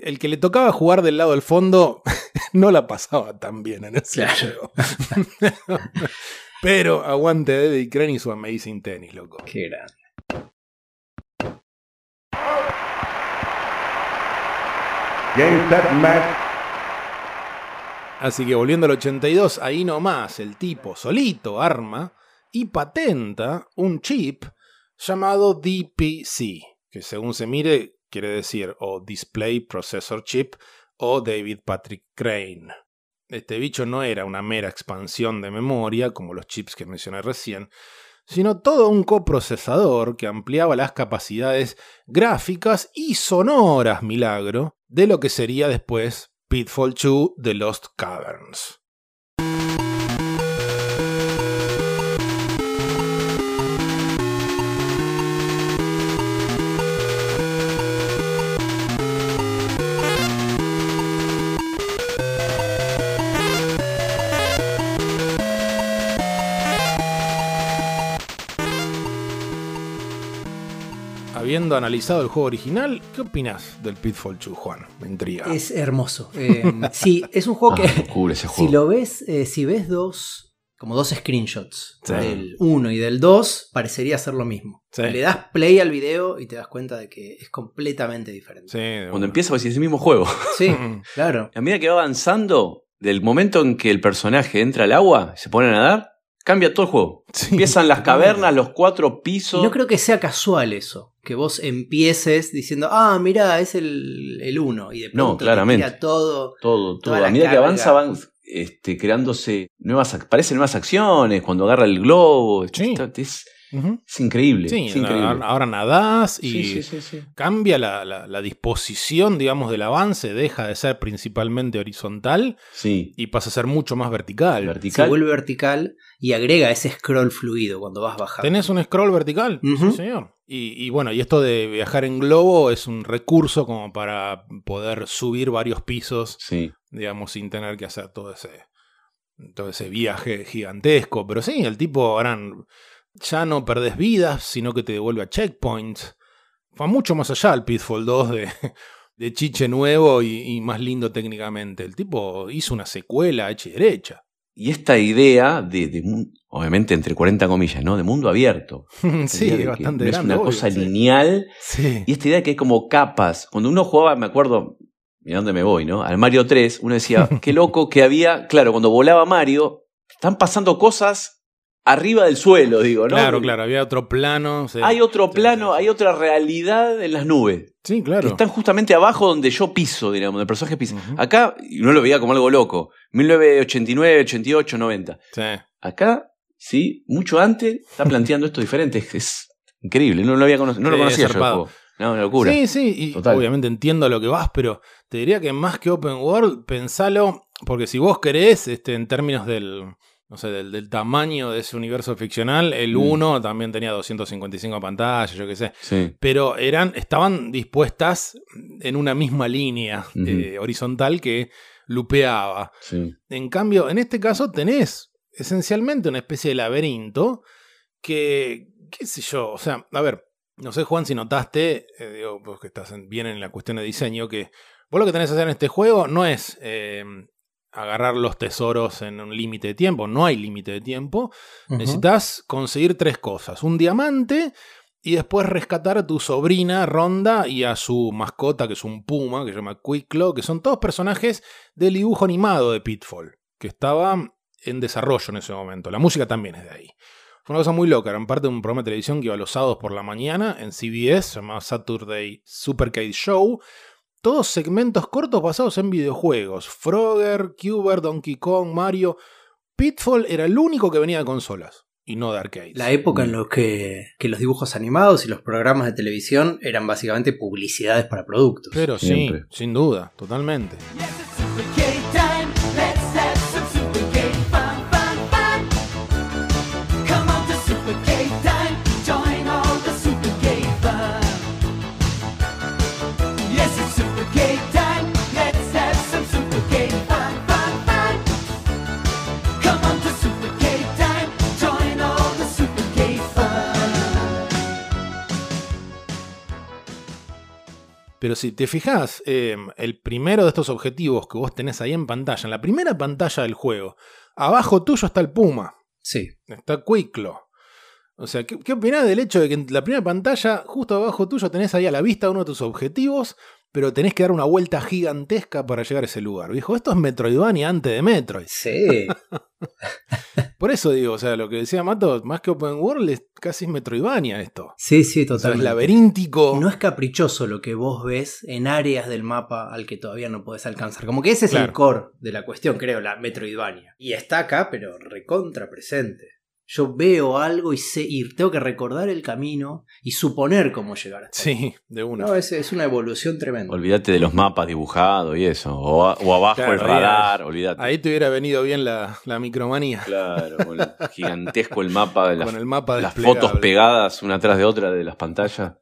El que le tocaba jugar del lado del fondo no la pasaba tan bien en ese juego. Pero aguante David Crane y su Amazing Tennis, loco. Qué grande. Game set match. Así que volviendo al 82, ahí nomás el tipo solito arma y patenta un chip llamado DPC, que según se mire quiere decir o Display Processor Chip o David Patrick Crane. Este bicho no era una mera expansión de memoria como los chips que mencioné recién, sino todo un coprocesador que ampliaba las capacidades gráficas y sonoras, milagro, de lo que sería después Pitfall 2 The Lost Caverns. Habiendo analizado el juego original, ¿qué opinas del Pitfall 2, Juan? Me intriga. Es hermoso. Eh, sí, es un juego que. Ah, ese juego. Si lo ves, eh, si ves dos. Como dos screenshots sí. del 1 y del 2, parecería ser lo mismo. Sí. Le das play al video y te das cuenta de que es completamente diferente. Sí, Cuando empieza, pues es el mismo juego. Sí, claro. A medida que va avanzando, del momento en que el personaje entra al agua, se pone a nadar, cambia todo el juego. Sí, Empiezan las cavernas, los cuatro pisos. Y no creo que sea casual eso. Que vos empieces diciendo, ah, mira, es el 1. Y de pronto no, claramente. Te todo. Todo, todo. A medida carga. que avanza van este, creándose nuevas. Aparecen nuevas acciones cuando agarra el globo. Sí. Es, uh -huh. es increíble. Sí, es increíble. ahora nadás y sí, cambia la, la, la, disposición, digamos, del avance. Deja de ser principalmente horizontal y pasa a ser mucho más vertical. vertical. Se vuelve vertical y agrega ese scroll fluido cuando vas bajando. ¿Tenés un scroll vertical? Uh -huh. Sí, señor. Y, y, bueno, y esto de viajar en globo es un recurso como para poder subir varios pisos, sí. digamos, sin tener que hacer todo ese, todo ese viaje gigantesco. Pero sí, el tipo ahora ya no perdés vidas, sino que te devuelve a checkpoints. Fue mucho más allá el Pitfall 2 de, de chiche nuevo y, y más lindo técnicamente. El tipo hizo una secuela hecha y derecha. Y esta idea de, de, obviamente entre 40 comillas, ¿no? De mundo abierto. sí, es bastante no grande. Es una obvio, cosa sí. lineal. Sí. Y esta idea de que hay como capas. Cuando uno jugaba, me acuerdo, mira dónde me voy, ¿no? Al Mario 3, uno decía, qué loco que había, claro, cuando volaba Mario, están pasando cosas arriba del suelo, digo, ¿no? Claro, claro, había otro plano. Sí. Hay otro plano, hay otra realidad en las nubes. Sí, claro. Están justamente abajo donde yo piso, digamos, donde el personaje pisa. Uh -huh. Acá, y uno lo veía como algo loco. 1989, 88, 90. Sí. Acá, sí, mucho antes, está planteando esto diferente. Es, es increíble, no lo, había no lo conocía yo. El juego. No, una locura. Sí, sí, y Total. obviamente entiendo a lo que vas, pero te diría que más que Open World, pensalo, porque si vos querés, este, en términos del, no sé, del, del, tamaño de ese universo ficcional, el 1 mm. también tenía 255 pantallas, yo qué sé. Sí. Pero eran, estaban dispuestas en una misma línea eh, horizontal que lupeaba. Sí. En cambio, en este caso tenés esencialmente una especie de laberinto que, qué sé yo, o sea, a ver, no sé Juan si notaste, eh, digo, vos que estás en, bien en la cuestión de diseño, que vos lo que tenés que hacer en este juego no es... Eh, agarrar los tesoros en un límite de tiempo. No hay límite de tiempo. Uh -huh. Necesitas conseguir tres cosas. Un diamante y después rescatar a tu sobrina Ronda y a su mascota, que es un puma, que se llama Quicklo, que son todos personajes del dibujo animado de Pitfall, que estaba en desarrollo en ese momento. La música también es de ahí. Fue una cosa muy loca, eran parte de un programa de televisión que iba los sábados por la mañana en CBS, se llamaba Saturday Supercade Show, todos segmentos cortos basados en videojuegos. Frogger, Cuber, Donkey Kong, Mario. Pitfall era el único que venía de consolas y no de arcades. La época en la que, que, los dibujos animados y los programas de televisión eran básicamente publicidades para productos. Pero Siempre. sin duda, totalmente. Pero si te fijas, eh, el primero de estos objetivos que vos tenés ahí en pantalla, en la primera pantalla del juego, abajo tuyo está el Puma. Sí. Está Quicklo. O sea, ¿qué, ¿qué opinás del hecho de que en la primera pantalla, justo abajo tuyo, tenés ahí a la vista uno de tus objetivos, pero tenés que dar una vuelta gigantesca para llegar a ese lugar? Dijo, esto es Metroidvania antes de Metroid. Sí. Por eso digo, o sea, lo que decía Mato, más que Open World, es casi Metroidvania esto. Sí, sí, totalmente. O sea, es laberíntico. No es caprichoso lo que vos ves en áreas del mapa al que todavía no podés alcanzar. Como que ese es claro. el core de la cuestión, creo, la Metroidvania. Y está acá, pero recontra presente. Yo veo algo y sé, y tengo que recordar el camino y suponer cómo llegar. Hasta ahí. Sí, de una. No, es, es una evolución tremenda. Olvídate de los mapas dibujados y eso. O, a- o abajo Claro, el ahí- radar, olvídate. Ahí te hubiera venido bien la, la micromanía. Claro, con el gigantesco el mapa de las, Con el mapa las desplegable. fotos pegadas una tras de otra de las pantallas.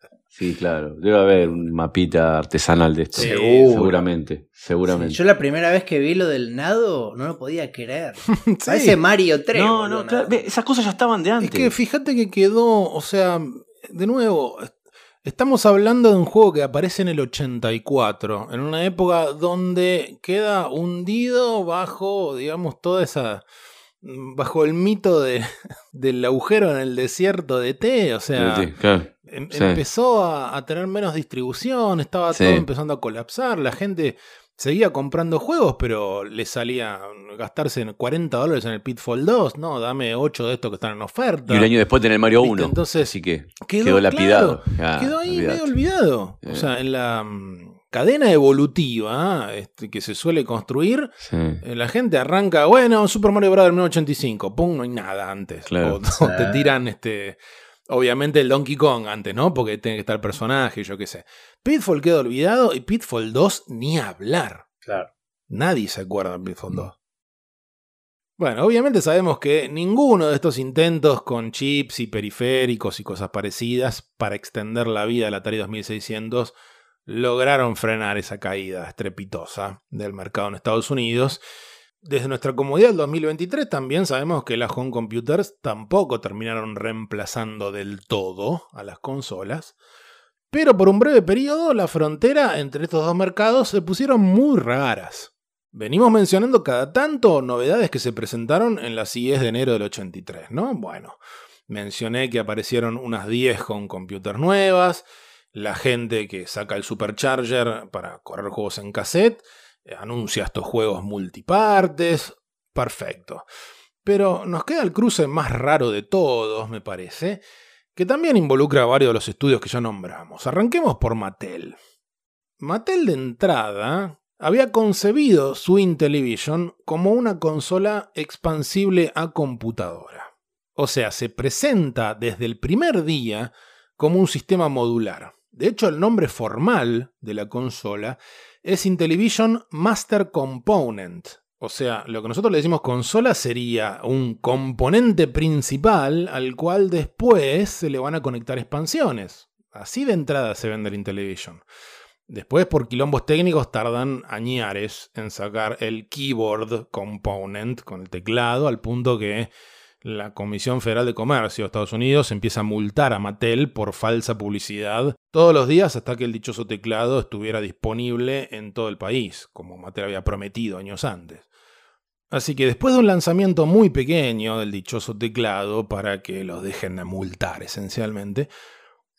Sí, claro. Debe haber un mapita artesanal de esto. Seguramente, seguramente. Sí, yo la primera vez que vi lo del nado no lo podía creer. Parece Mario 3. No, no, claro, esas cosas ya estaban de antes. Es que fíjate que quedó, o sea, de nuevo, est- estamos hablando de un juego que aparece en el 84, en una época donde queda hundido bajo, digamos, toda esa bajo el mito de, del agujero en el desierto de té, o sea, Sí, sí, claro. Em- Sí. empezó a, a tener menos distribución, estaba Sí. todo empezando a colapsar, la gente seguía comprando juegos, pero le salía gastarse 40 dólares en el Pitfall 2, no, dame 8 de estos que están en oferta. Y un año después tener Mario ¿Viste? 1. Entonces, Así que quedó, quedó, lapidado. claro, Ah, quedó ahí olvidate. medio olvidado. Eh. O sea, en la mm, cadena evolutiva este, que se suele construir, Sí. eh, la gente arranca, bueno, Super Mario Bros. 1985, pum, no hay nada antes. Claro. O, o te tiran este. Obviamente el Donkey Kong antes, ¿no? Porque tiene que estar el personaje, yo qué sé. Pitfall queda olvidado y Pitfall 2 ni hablar. Claro. Nadie se acuerda de Pitfall 2. Bueno, obviamente sabemos que ninguno de estos intentos con chips y periféricos y cosas parecidas para extender la vida del Atari 2600 lograron frenar esa caída estrepitosa del mercado en Estados Unidos. Desde nuestra comodidad del 2023 también sabemos que las home computers tampoco terminaron reemplazando del todo a las consolas. Pero por un breve periodo la frontera entre estos dos mercados se pusieron muy raras. Venimos mencionando cada tanto novedades que se presentaron en las CES de enero del 83, ¿no? Bueno, mencioné que aparecieron unas 10 con computers nuevas, la gente que saca el Supercharger para correr juegos en cassette, anuncia estos juegos multipartes, perfecto. Pero nos queda el cruce más raro de todos, me parece, que también involucra a varios de los estudios que ya nombramos. Arranquemos por Mattel. Mattel de entrada había concebido su Intellivision como una consola expansible a computadora. O sea, se presenta desde el primer día como un sistema modular. De hecho, el nombre formal de la consola es Intellivision Master Component. O sea, lo que nosotros le decimos consola sería un componente principal al cual después se le van a conectar expansiones. Así de entrada se vende el Intellivision. Después, por quilombos técnicos, tardan añares en sacar el keyboard component con el teclado, al punto que la Comisión Federal de Comercio de Estados Unidos empieza a multar a Mattel por falsa publicidad todos los días hasta que el dichoso teclado estuviera disponible en todo el país, como Mattel había prometido años antes. Así que después de un lanzamiento muy pequeño del dichoso teclado, para que los dejen de multar esencialmente,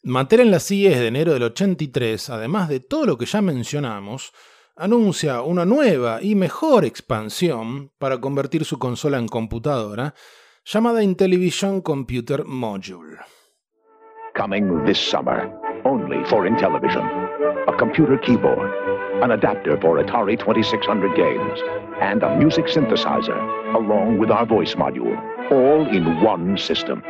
Mattel en las CIES de enero del 83, además de todo lo que ya mencionamos, anuncia una nueva y mejor expansión para convertir su consola en computadora, llamada Intellivision Computer Module. Coming this summer, only for Intellivision. A computer keyboard, an adapter for Atari 2600 games, and a music synthesizer, along with our voice module, all in one system.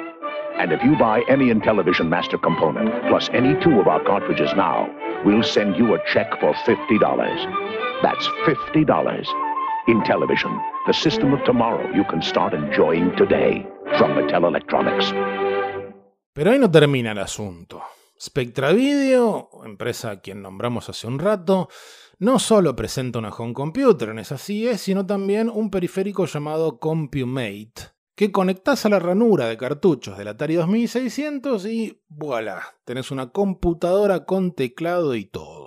And if you buy any Intellivision Master component, plus any two of our cartridges now, we'll send you a check for $50. That's $50. The system of tomorrow you can start enjoying today from. Pero ahí no termina el asunto. Spectra Video, empresa a quien nombramos hace un rato, no solo presenta una home computer en esa CIE, sino también un periférico llamado CompuMate, que conectás a la ranura de cartuchos del Atari 2600 y voilà, tenés una computadora con teclado y todo.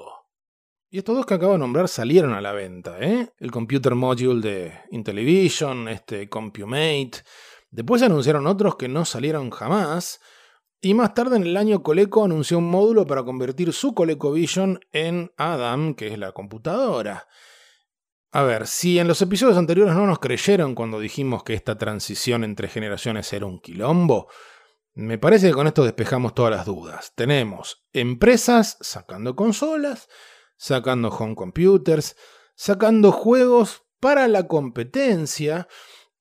Y estos dos que acabo de nombrar salieron a la venta, ¿eh? El Computer Module de Intellivision, este CompuMate. Después anunciaron otros que no salieron jamás. Y más tarde en el año Coleco anunció un módulo para convertir su ColecoVision en Adam, que es la computadora. A ver, si en los episodios anteriores no nos creyeron cuando dijimos que esta transición entre generaciones era un quilombo, me parece que con esto despejamos todas las dudas. Tenemos empresas sacando consolas, sacando home computers, sacando juegos para la competencia,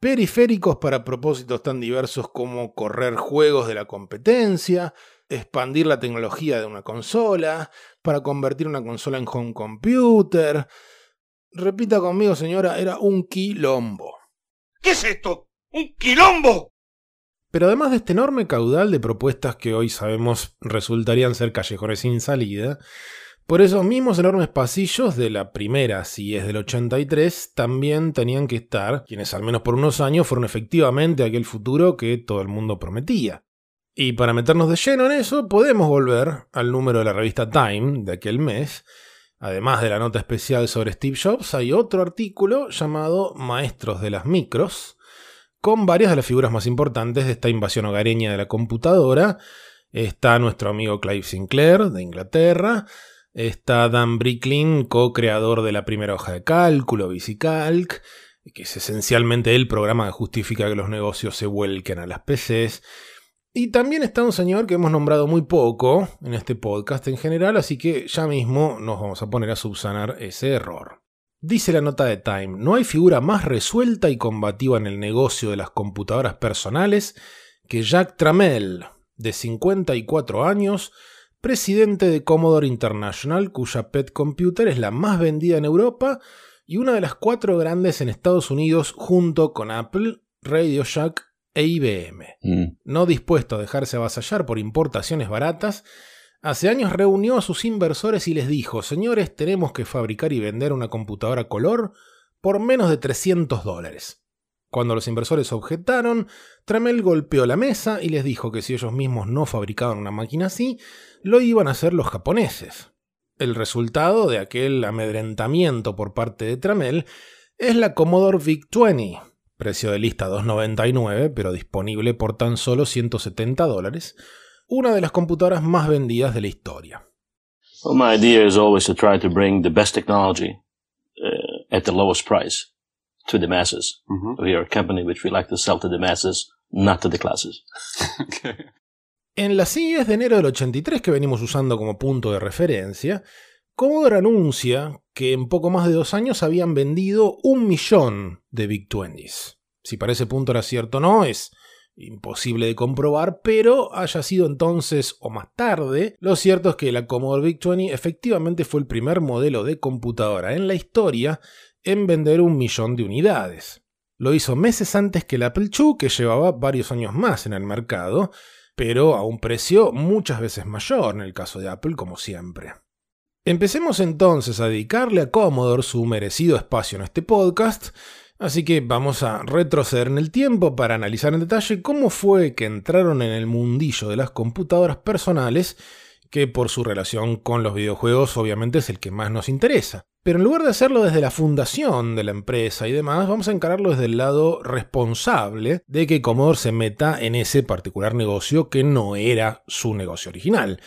periféricos para propósitos tan diversos como correr juegos de la competencia, expandir la tecnología de una consola, para convertir una consola en home computer. Repita conmigo, señora, era un quilombo. ¿Qué es esto? ¡Un quilombo! Pero además de este enorme caudal de propuestas que hoy sabemos resultarían ser callejones sin salida, por esos mismos enormes pasillos de la primera, si es del 83, también tenían que estar quienes al menos por unos años fueron efectivamente aquel futuro que todo el mundo prometía. Y para meternos de lleno en eso, podemos volver al número de la revista Time de aquel mes. Además de la nota especial sobre Steve Jobs, hay otro artículo llamado Maestros de las Micros, con varias de las figuras más importantes de esta invasión hogareña de la computadora. Está nuestro amigo Clive Sinclair de Inglaterra, Está Dan Bricklin, co-creador de la primera hoja de cálculo, VisiCalc, que es esencialmente el programa que justifica que los negocios se vuelquen a las PCs. Y también está un señor que hemos nombrado muy poco en este podcast en general, así que ya mismo nos vamos a poner a subsanar ese error. Dice la nota de Time, no hay figura más resuelta y combativa en el negocio de las computadoras personales que Jack Tramell, de 54 años, presidente de Commodore International, cuya pet computer es la más vendida en Europa y una de las cuatro grandes en Estados Unidos junto con Apple, Radio Shack e IBM. Mm. No dispuesto a dejarse avasallar por importaciones baratas, hace años reunió a sus inversores y les dijo, señores, tenemos que fabricar y vender una computadora color por menos de 300 dólares. Cuando los inversores objetaron, Tramel golpeó la mesa y les dijo que si ellos mismos no fabricaban una máquina así, lo iban a hacer los japoneses. El resultado de aquel amedrentamiento por parte de Tramel es la Commodore VIC-20, precio de lista 2.99, pero disponible por tan solo 170 dólares, una de las computadoras más vendidas de la historia. My idea is always to try to bring the best technology uh, at the lowest price to the masses. We are a company which we like to sell to the masses, not to the classes. En las CIEs de enero del 83 que venimos usando como punto de referencia, Commodore anuncia que en poco más de dos años habían vendido un millón de Big 20s. Si para ese punto era cierto o no, es imposible de comprobar, pero haya sido entonces o más tarde, lo cierto es que la Commodore Big 20 efectivamente fue el primer modelo de computadora en la historia en vender un millón de unidades. Lo hizo meses antes que el Apple II, que llevaba varios años más en el mercado, pero a un precio muchas veces mayor en el caso de Apple, como siempre. Empecemos entonces a dedicarle a Commodore su merecido espacio en este podcast, así que vamos a retroceder en el tiempo para analizar en detalle cómo fue que entraron en el mundillo de las computadoras personales, que por su relación con los videojuegos obviamente es el que más nos interesa. Pero en lugar de hacerlo desde la fundación de la empresa y demás, vamos a encararlo desde el lado responsable de que Commodore se meta en ese particular negocio que no era su negocio original.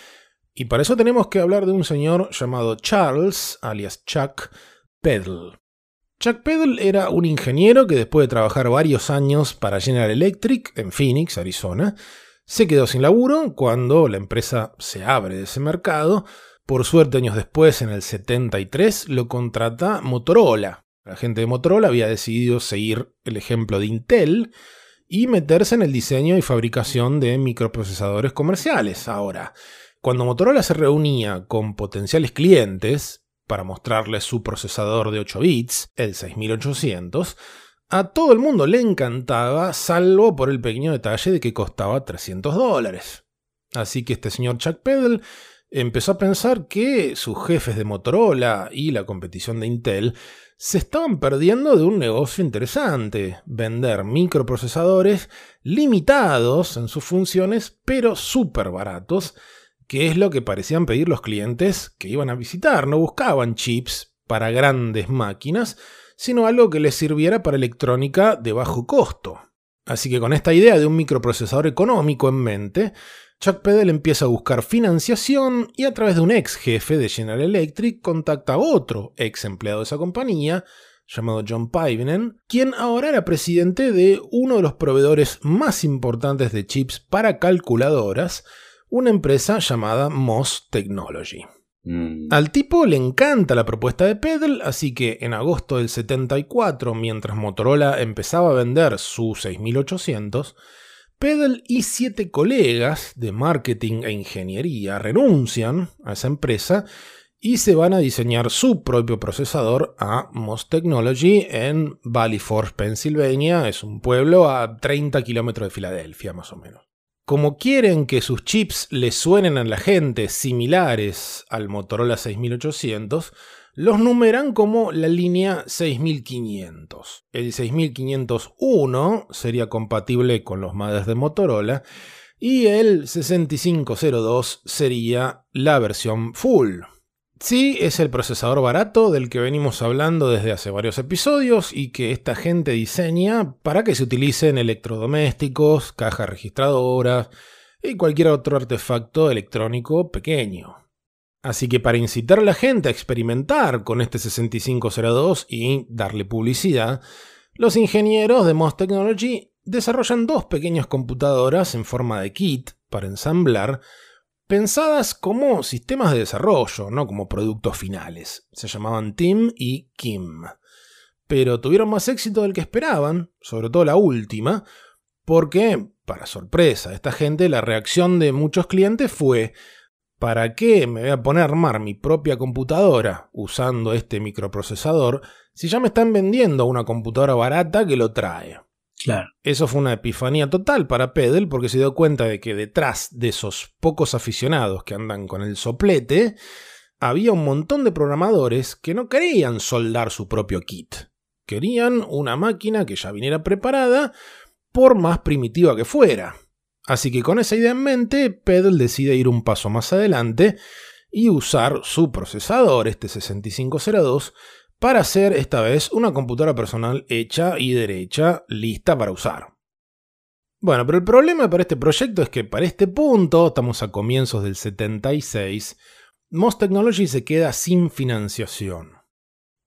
Y para eso tenemos que hablar de un señor llamado Charles, alias Chuck Peddle. Chuck Peddle era un ingeniero que después de trabajar varios años para General Electric en Phoenix, Arizona, se quedó sin laburo cuando la empresa se abre de ese mercado por suerte, años después, en el 73, lo contrata Motorola. La gente de Motorola había decidido seguir el ejemplo de Intel y meterse en el diseño y fabricación de microprocesadores comerciales. Ahora, cuando Motorola se reunía con potenciales clientes para mostrarles su procesador de 8 bits, el 6800, a todo el mundo le encantaba, salvo por el pequeño detalle de que costaba 300 dólares. Así que este señor Chuck Peddle empezó a pensar que sus jefes de Motorola y la competición de Intel se estaban perdiendo de un negocio interesante, vender microprocesadores limitados en sus funciones, pero súper baratos, que es lo que parecían pedir los clientes que iban a visitar, no buscaban chips para grandes máquinas, sino algo que les sirviera para electrónica de bajo costo. Así que con esta idea de un microprocesador económico en mente, Chuck Peddle empieza a buscar financiación y a través de un ex jefe de General Electric contacta a otro ex empleado de esa compañía, llamado John Pivenen, quien ahora era presidente de uno de los proveedores más importantes de chips para calculadoras, una empresa llamada MOS Technology. Mm. Al tipo le encanta la propuesta de Pedal, así que en agosto del 74, mientras Motorola empezaba a vender su 6800, Pedal y siete colegas de marketing e ingeniería renuncian a esa empresa y se van a diseñar su propio procesador a MOS Technology en Valley Forge, Pennsylvania. Es un pueblo a 30 kilómetros de Filadelfia, más o menos. Como quieren que sus chips le suenen a la gente similares al Motorola 6800, los numeran como la línea 6500. El 6501 sería compatible con los MADES de Motorola y el 6502 sería la versión full. Sí, es el procesador barato del que venimos hablando desde hace varios episodios y que esta gente diseña para que se utilice en electrodomésticos, cajas registradoras y cualquier otro artefacto electrónico pequeño. Así que para incitar a la gente a experimentar con este 6502 y darle publicidad, los ingenieros de MOS Technology desarrollan dos pequeñas computadoras en forma de kit para ensamblar pensadas como sistemas de desarrollo, no como productos finales. Se llamaban Tim y Kim. Pero tuvieron más éxito del que esperaban, sobre todo la última, porque, para sorpresa de esta gente, la reacción de muchos clientes fue ¿Para qué me voy a poner a armar mi propia computadora usando este microprocesador si ya me están vendiendo una computadora barata que lo trae? Claro. Eso fue una epifanía total para Pedal porque se dio cuenta de que detrás de esos pocos aficionados que andan con el soplete, había un montón de programadores que no querían soldar su propio kit. Querían una máquina que ya viniera preparada, por más primitiva que fuera. Así que con esa idea en mente, Pedal decide ir un paso más adelante y usar su procesador, este 6502, para hacer esta vez una computadora personal hecha y derecha, lista para usar. Bueno, pero el problema para este proyecto es que para este punto, estamos a comienzos del 76, MOS Technology se queda sin financiación.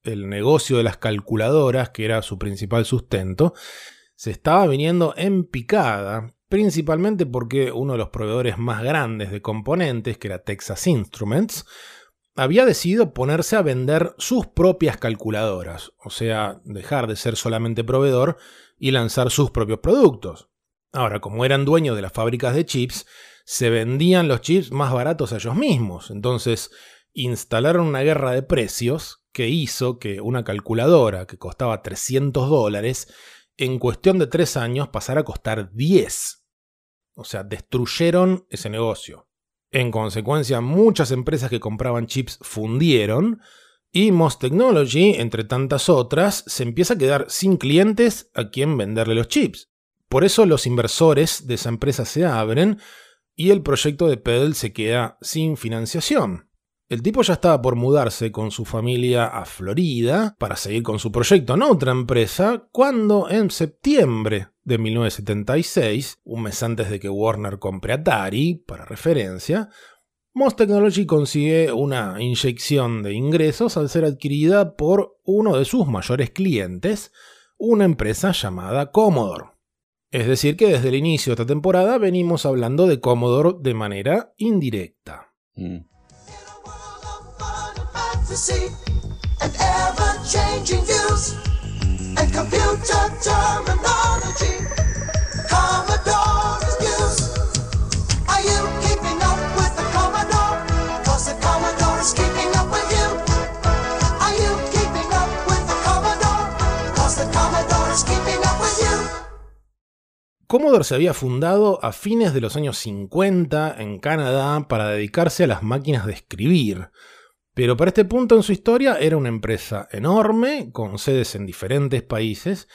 El negocio de las calculadoras, que era su principal sustento, se estaba viniendo en picada, principalmente porque uno de los proveedores más grandes de componentes, que era Texas Instruments, había decidido ponerse a vender sus propias calculadoras, o sea, dejar de ser solamente proveedor y lanzar sus propios productos. Ahora, como eran dueños de las fábricas de chips, se vendían los chips más baratos a ellos mismos, entonces instalaron una guerra de precios que hizo que una calculadora que costaba 300 dólares en cuestión de tres años pasara a costar 10. O sea, destruyeron ese negocio. En consecuencia, muchas empresas que compraban chips fundieron y MOS Technology, entre tantas otras, se empieza a quedar sin clientes a quien venderle los chips. Por eso los inversores de esa empresa se abren y el proyecto de Pedal se queda sin financiación. El tipo ya estaba por mudarse con su familia a Florida para seguir con su proyecto en otra empresa, cuando en septiembre de 1976, un mes antes de que Warner compre Atari, para referencia, MOS Technology consigue una inyección de ingresos al ser adquirida por uno de sus mayores clientes, una empresa llamada Commodore. Es decir, que desde el inicio de esta temporada venimos hablando de Commodore de manera indirecta. Mm. Commodore? Se había fundado a fines de los años 50 en Canadá para dedicarse a las máquinas de escribir. Pero para este punto en su historia era una empresa enorme, con sedes en diferentes países,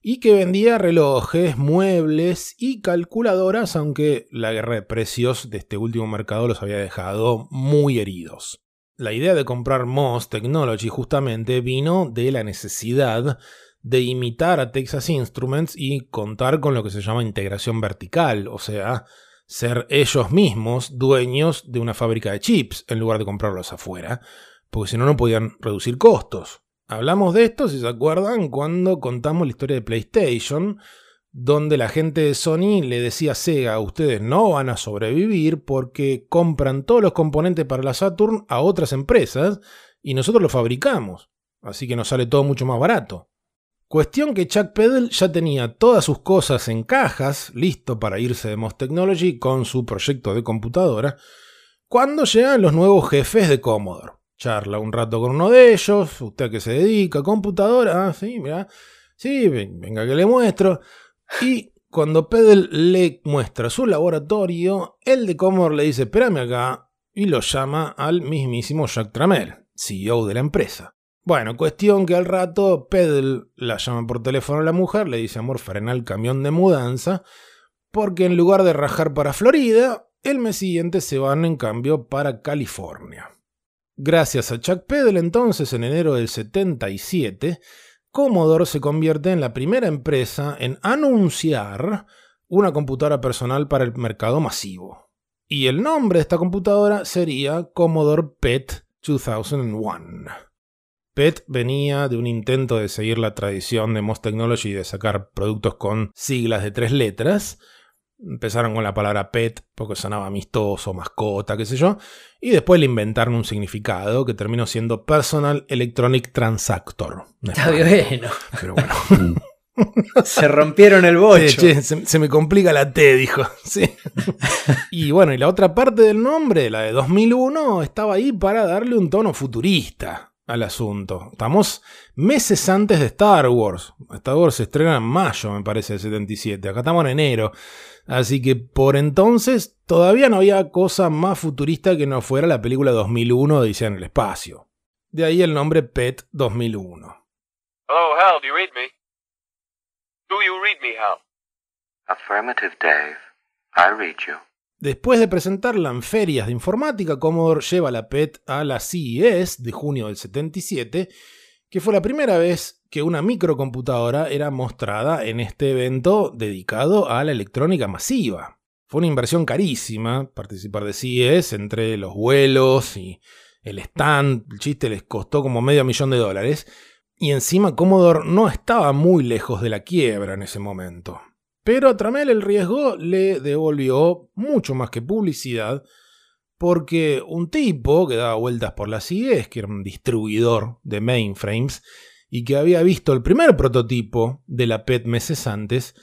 y que vendía relojes, muebles y calculadoras, aunque la guerra de precios de este último mercado los había dejado muy heridos. La idea de comprar MOS Technology justamente vino de la necesidad de imitar a Texas Instruments y contar con lo que se llama integración vertical, o sea, ser ellos mismos dueños de una fábrica de chips en lugar de comprarlos afuera, porque si no, no podían reducir costos. Hablamos de esto, si se acuerdan, cuando contamos la historia de PlayStation, donde la gente de Sony le decía a Sega, ustedes no van a sobrevivir porque compran todos los componentes para la Saturn a otras empresas y nosotros los fabricamos, así que nos sale todo mucho más barato. Cuestión que Chuck Peddle ya tenía todas sus cosas en cajas, listo para irse de Most Technology con su proyecto de computadora, cuando llegan los nuevos jefes de Commodore. Charla un rato con uno de ellos, usted a qué se dedica, computadora, ah, sí, mira, sí, venga que le muestro. Y cuando Peddle le muestra su laboratorio, el de Commodore le dice, espérame acá, y lo llama al mismísimo Jack Tramel, CEO de la empresa. Bueno, cuestión que al rato Peddle la llama por teléfono a la mujer, le dice, amor, frena el camión de mudanza, porque en lugar de rajar para Florida, el mes siguiente se van en cambio para California. Gracias a Chuck Peddle entonces, en enero del 77, Commodore se convierte en la primera empresa en anunciar una computadora personal para el mercado masivo. Y el nombre de esta computadora sería Commodore PET 2001. PET venía de un intento de seguir la tradición de Most Technology de sacar productos con siglas de tres letras. Empezaron con la palabra PET porque sonaba amistoso, mascota, qué sé yo. Y después le inventaron un significado que terminó siendo Personal Electronic Transactor. Está bueno. Pero bueno. se rompieron el bocho. se, se, me complica la T, dijo. Sí. y bueno, y la otra parte del nombre, la de 2001, estaba ahí para darle un tono futurista al asunto. Estamos meses antes de Star Wars. Star Wars se estrena en mayo, me parece, del 77. Acá estamos en enero. Así que por entonces todavía no había cosa más futurista que no fuera la película 2001 de en el espacio. De ahí el nombre PET 2001. Hello, Hal, do you read me? Do you read me, Hal? Affirmative, Dave. I read you. Después de presentarla en ferias de informática, Commodore lleva la PET a la CES de junio del 77, que fue la primera vez que una microcomputadora era mostrada en este evento dedicado a la electrónica masiva. Fue una inversión carísima participar de CES entre los vuelos y el stand, el chiste les costó como medio millón de dólares, y encima Commodore no estaba muy lejos de la quiebra en ese momento. Pero a Tramel el riesgo le devolvió mucho más que publicidad, porque un tipo que daba vueltas por las CIES, que era un distribuidor de mainframes, y que había visto el primer prototipo de la PET meses antes,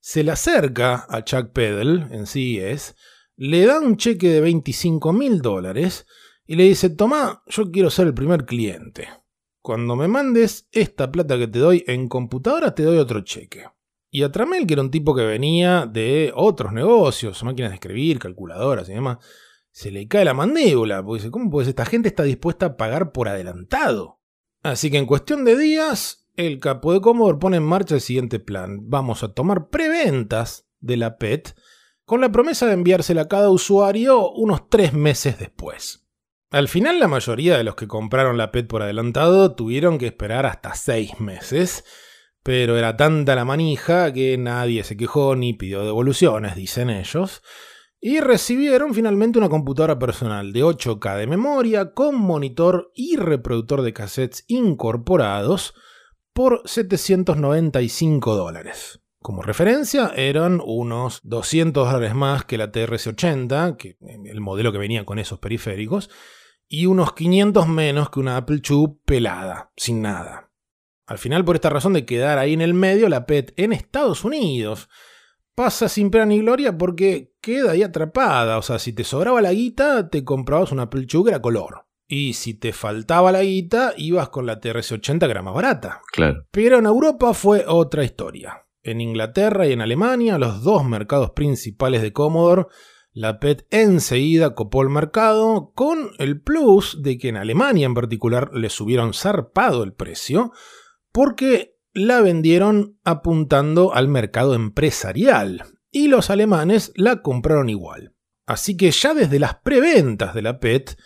se le acerca a Chuck Peddle en CES, le da un cheque de 25 mil dólares y le dice, toma, yo quiero ser el primer cliente. Cuando me mandes esta plata que te doy en computadora, te doy otro cheque. Y a Tramel, que era un tipo que venía de otros negocios, máquinas de escribir, calculadoras y demás, se le cae la mandíbula, porque dice, ¿cómo pues esta gente está dispuesta a pagar por adelantado? Así que en cuestión de días, el capo de Commodore pone en marcha el siguiente plan. Vamos a tomar preventas de la PET con la promesa de enviársela a cada usuario unos tres meses después. Al final la mayoría de los que compraron la PET por adelantado tuvieron que esperar hasta seis meses, pero era tanta la manija que nadie se quejó ni pidió devoluciones, dicen ellos, y recibieron finalmente una computadora personal de 8K de memoria con monitor y reproductor de cassettes incorporados por 795 dólares. Como referencia, eran unos 200 dólares más que la TRS-80, que el modelo que venía con esos periféricos, y unos 500 menos que una Apple II pelada, sin nada. Al final, por esta razón de quedar ahí en el medio, la PET en Estados Unidos pasa sin pena ni gloria porque queda ahí atrapada. O sea, si te sobraba la guita, te comprabas una era color. Y si te faltaba la guita, ibas con la TRS-80 que era más barata. Claro. Pero en Europa fue otra historia. En Inglaterra y en Alemania, los dos mercados principales de Commodore, la PET enseguida copó el mercado, con el plus de que en Alemania en particular le subieron zarpado el precio, porque la vendieron apuntando al mercado empresarial y los alemanes la compraron igual. Así que ya desde las preventas de la PET,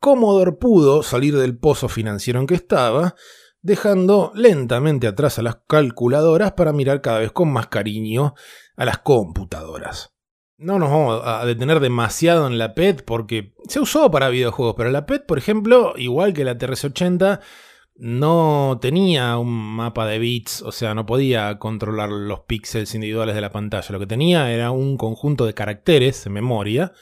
Commodore pudo salir del pozo financiero en que estaba, dejando lentamente atrás a las calculadoras para mirar cada vez con más cariño a las computadoras. No nos vamos a detener demasiado en la PET porque se usó para videojuegos, pero la PET, por ejemplo, igual que la TRS-80, no tenía un mapa de bits, o sea, no podía controlar los píxeles individuales de la pantalla. Lo que tenía era un conjunto de caracteres en memoria.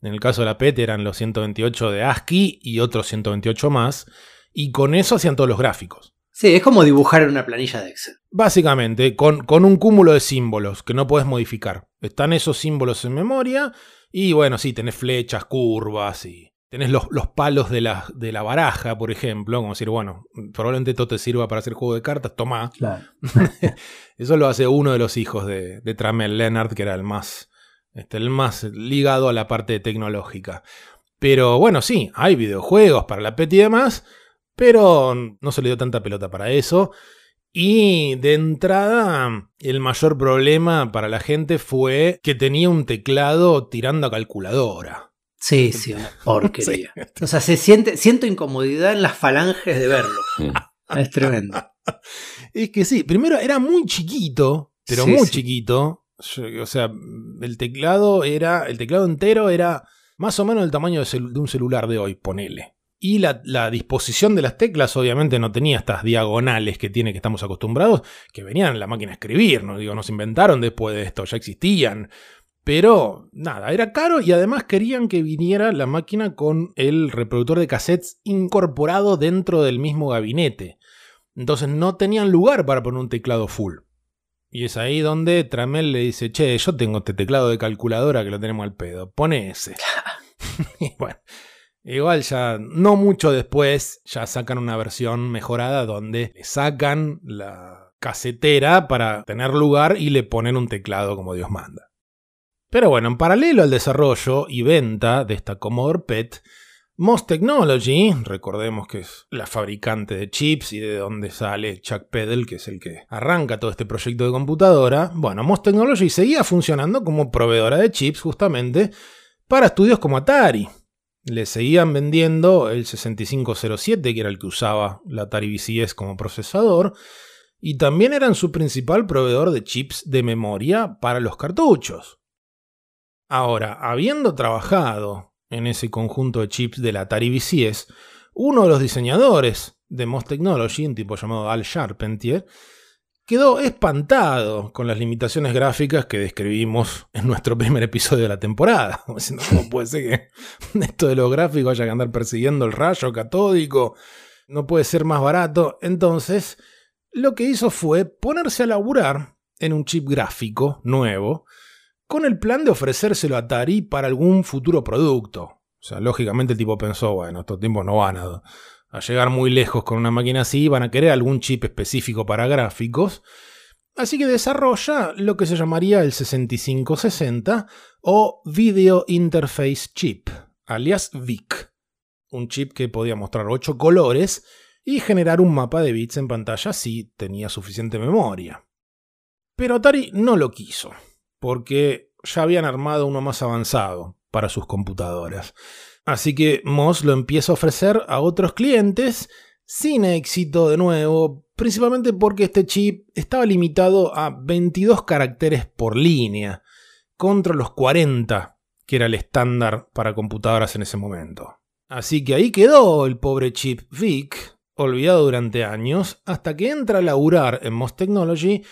En el caso de la PET eran los 128 de ASCII y otros 128 más. Y con eso hacían todos los gráficos. Sí, es como dibujar en una planilla de Excel. Básicamente, con, con un cúmulo de símbolos que no puedes modificar. Están esos símbolos en memoria. Y bueno, sí, tenés flechas, curvas y tenés los, los palos de la, de la baraja, por ejemplo, como decir, bueno, probablemente esto te sirva para hacer juego de cartas, toma. Claro. Eso lo hace uno de los hijos de, de Tramel Leonard, que era el más, este, el más ligado a la parte tecnológica. Pero bueno, sí, hay videojuegos para la PET y demás, pero no se le dio tanta pelota para eso. Y de entrada, el mayor problema para la gente fue que tenía un teclado tirando a calculadora. Sí, sí, una porquería. O sea, se siente, siento incomodidad en las falanges de verlo. Es tremendo. Es que sí, primero era muy chiquito, pero Sí, muy sí. chiquito. Yo- O sea, el teclado era. El teclado entero era más o menos el tamaño de, celu- de un celular de hoy, ponele. Y la, la disposición de las teclas, obviamente, no tenía estas diagonales que tiene que estamos acostumbrados, que venían en la máquina a escribir, no digo, no se inventaron después de esto, ya existían. Pero nada, era caro y además querían que viniera la máquina con el reproductor de cassettes incorporado dentro del mismo gabinete. Entonces no tenían lugar para poner un teclado full. Y es ahí donde Tramel le dice, che, yo tengo este teclado de calculadora que lo tenemos al pedo, pone ese. y bueno, igual ya, no mucho después, ya sacan una versión mejorada donde le sacan la casetera para tener lugar y le ponen un teclado como Dios manda. Pero bueno, en paralelo al desarrollo y venta de esta Commodore PET, Moss Technology, recordemos que es la fabricante de chips y de donde sale Chuck Peddle, que es el que arranca todo este proyecto de computadora, bueno, Moss Technology seguía funcionando como proveedora de chips justamente para estudios como Atari. Le seguían vendiendo el 6507, que era el que usaba la Atari VCS como procesador, y también eran su principal proveedor de chips de memoria para los cartuchos. Ahora, habiendo trabajado en ese conjunto de chips de la Atari VCS, uno de los diseñadores de Moss Technology, un tipo llamado Al Charpentier, quedó espantado con las limitaciones gráficas que describimos en nuestro primer episodio de la temporada. ¿Cómo puede ser que esto de los gráficos haya que andar persiguiendo el rayo catódico? No puede ser más barato. Entonces, lo que hizo fue ponerse a laburar en un chip gráfico nuevo con el plan de ofrecérselo a Atari para algún futuro producto. O sea, lógicamente el tipo pensó, bueno, estos tiempos no van a, a llegar muy lejos con una máquina así, van a querer algún chip específico para gráficos. Así que desarrolla lo que se llamaría el 6560 o Video Interface Chip, alias VIC. Un chip que podía mostrar 8 colores y generar un mapa de bits en pantalla si tenía suficiente memoria. Pero Atari no lo quiso, porque ya habían armado uno más avanzado para sus computadoras. Así que Moss lo empieza a ofrecer a otros clientes sin éxito de nuevo, principalmente porque este chip estaba limitado a 22 caracteres por línea, contra los 40 que era el estándar para computadoras en ese momento. Así que ahí quedó el pobre chip VIC, olvidado durante años, hasta que entra a laburar en Moss Technology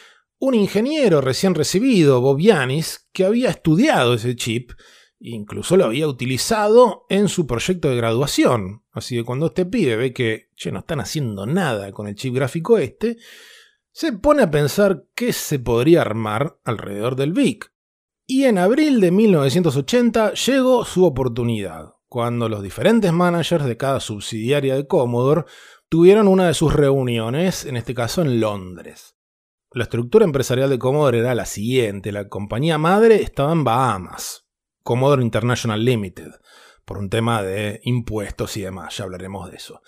un ingeniero recién recibido, Bob Yanis, que había estudiado ese chip, incluso lo había utilizado en su proyecto de graduación. Así que cuando este pibe ve que, no están haciendo nada con el chip gráfico este, se pone a pensar qué se podría armar alrededor del VIC. Y en abril de 1980 llegó su oportunidad, cuando los diferentes managers de cada subsidiaria de Commodore tuvieron una de sus reuniones, en este caso en Londres. La estructura empresarial de Commodore era la siguiente, la compañía madre estaba en Bahamas, Commodore International Limited, por un tema de impuestos y demás, ya hablaremos de eso.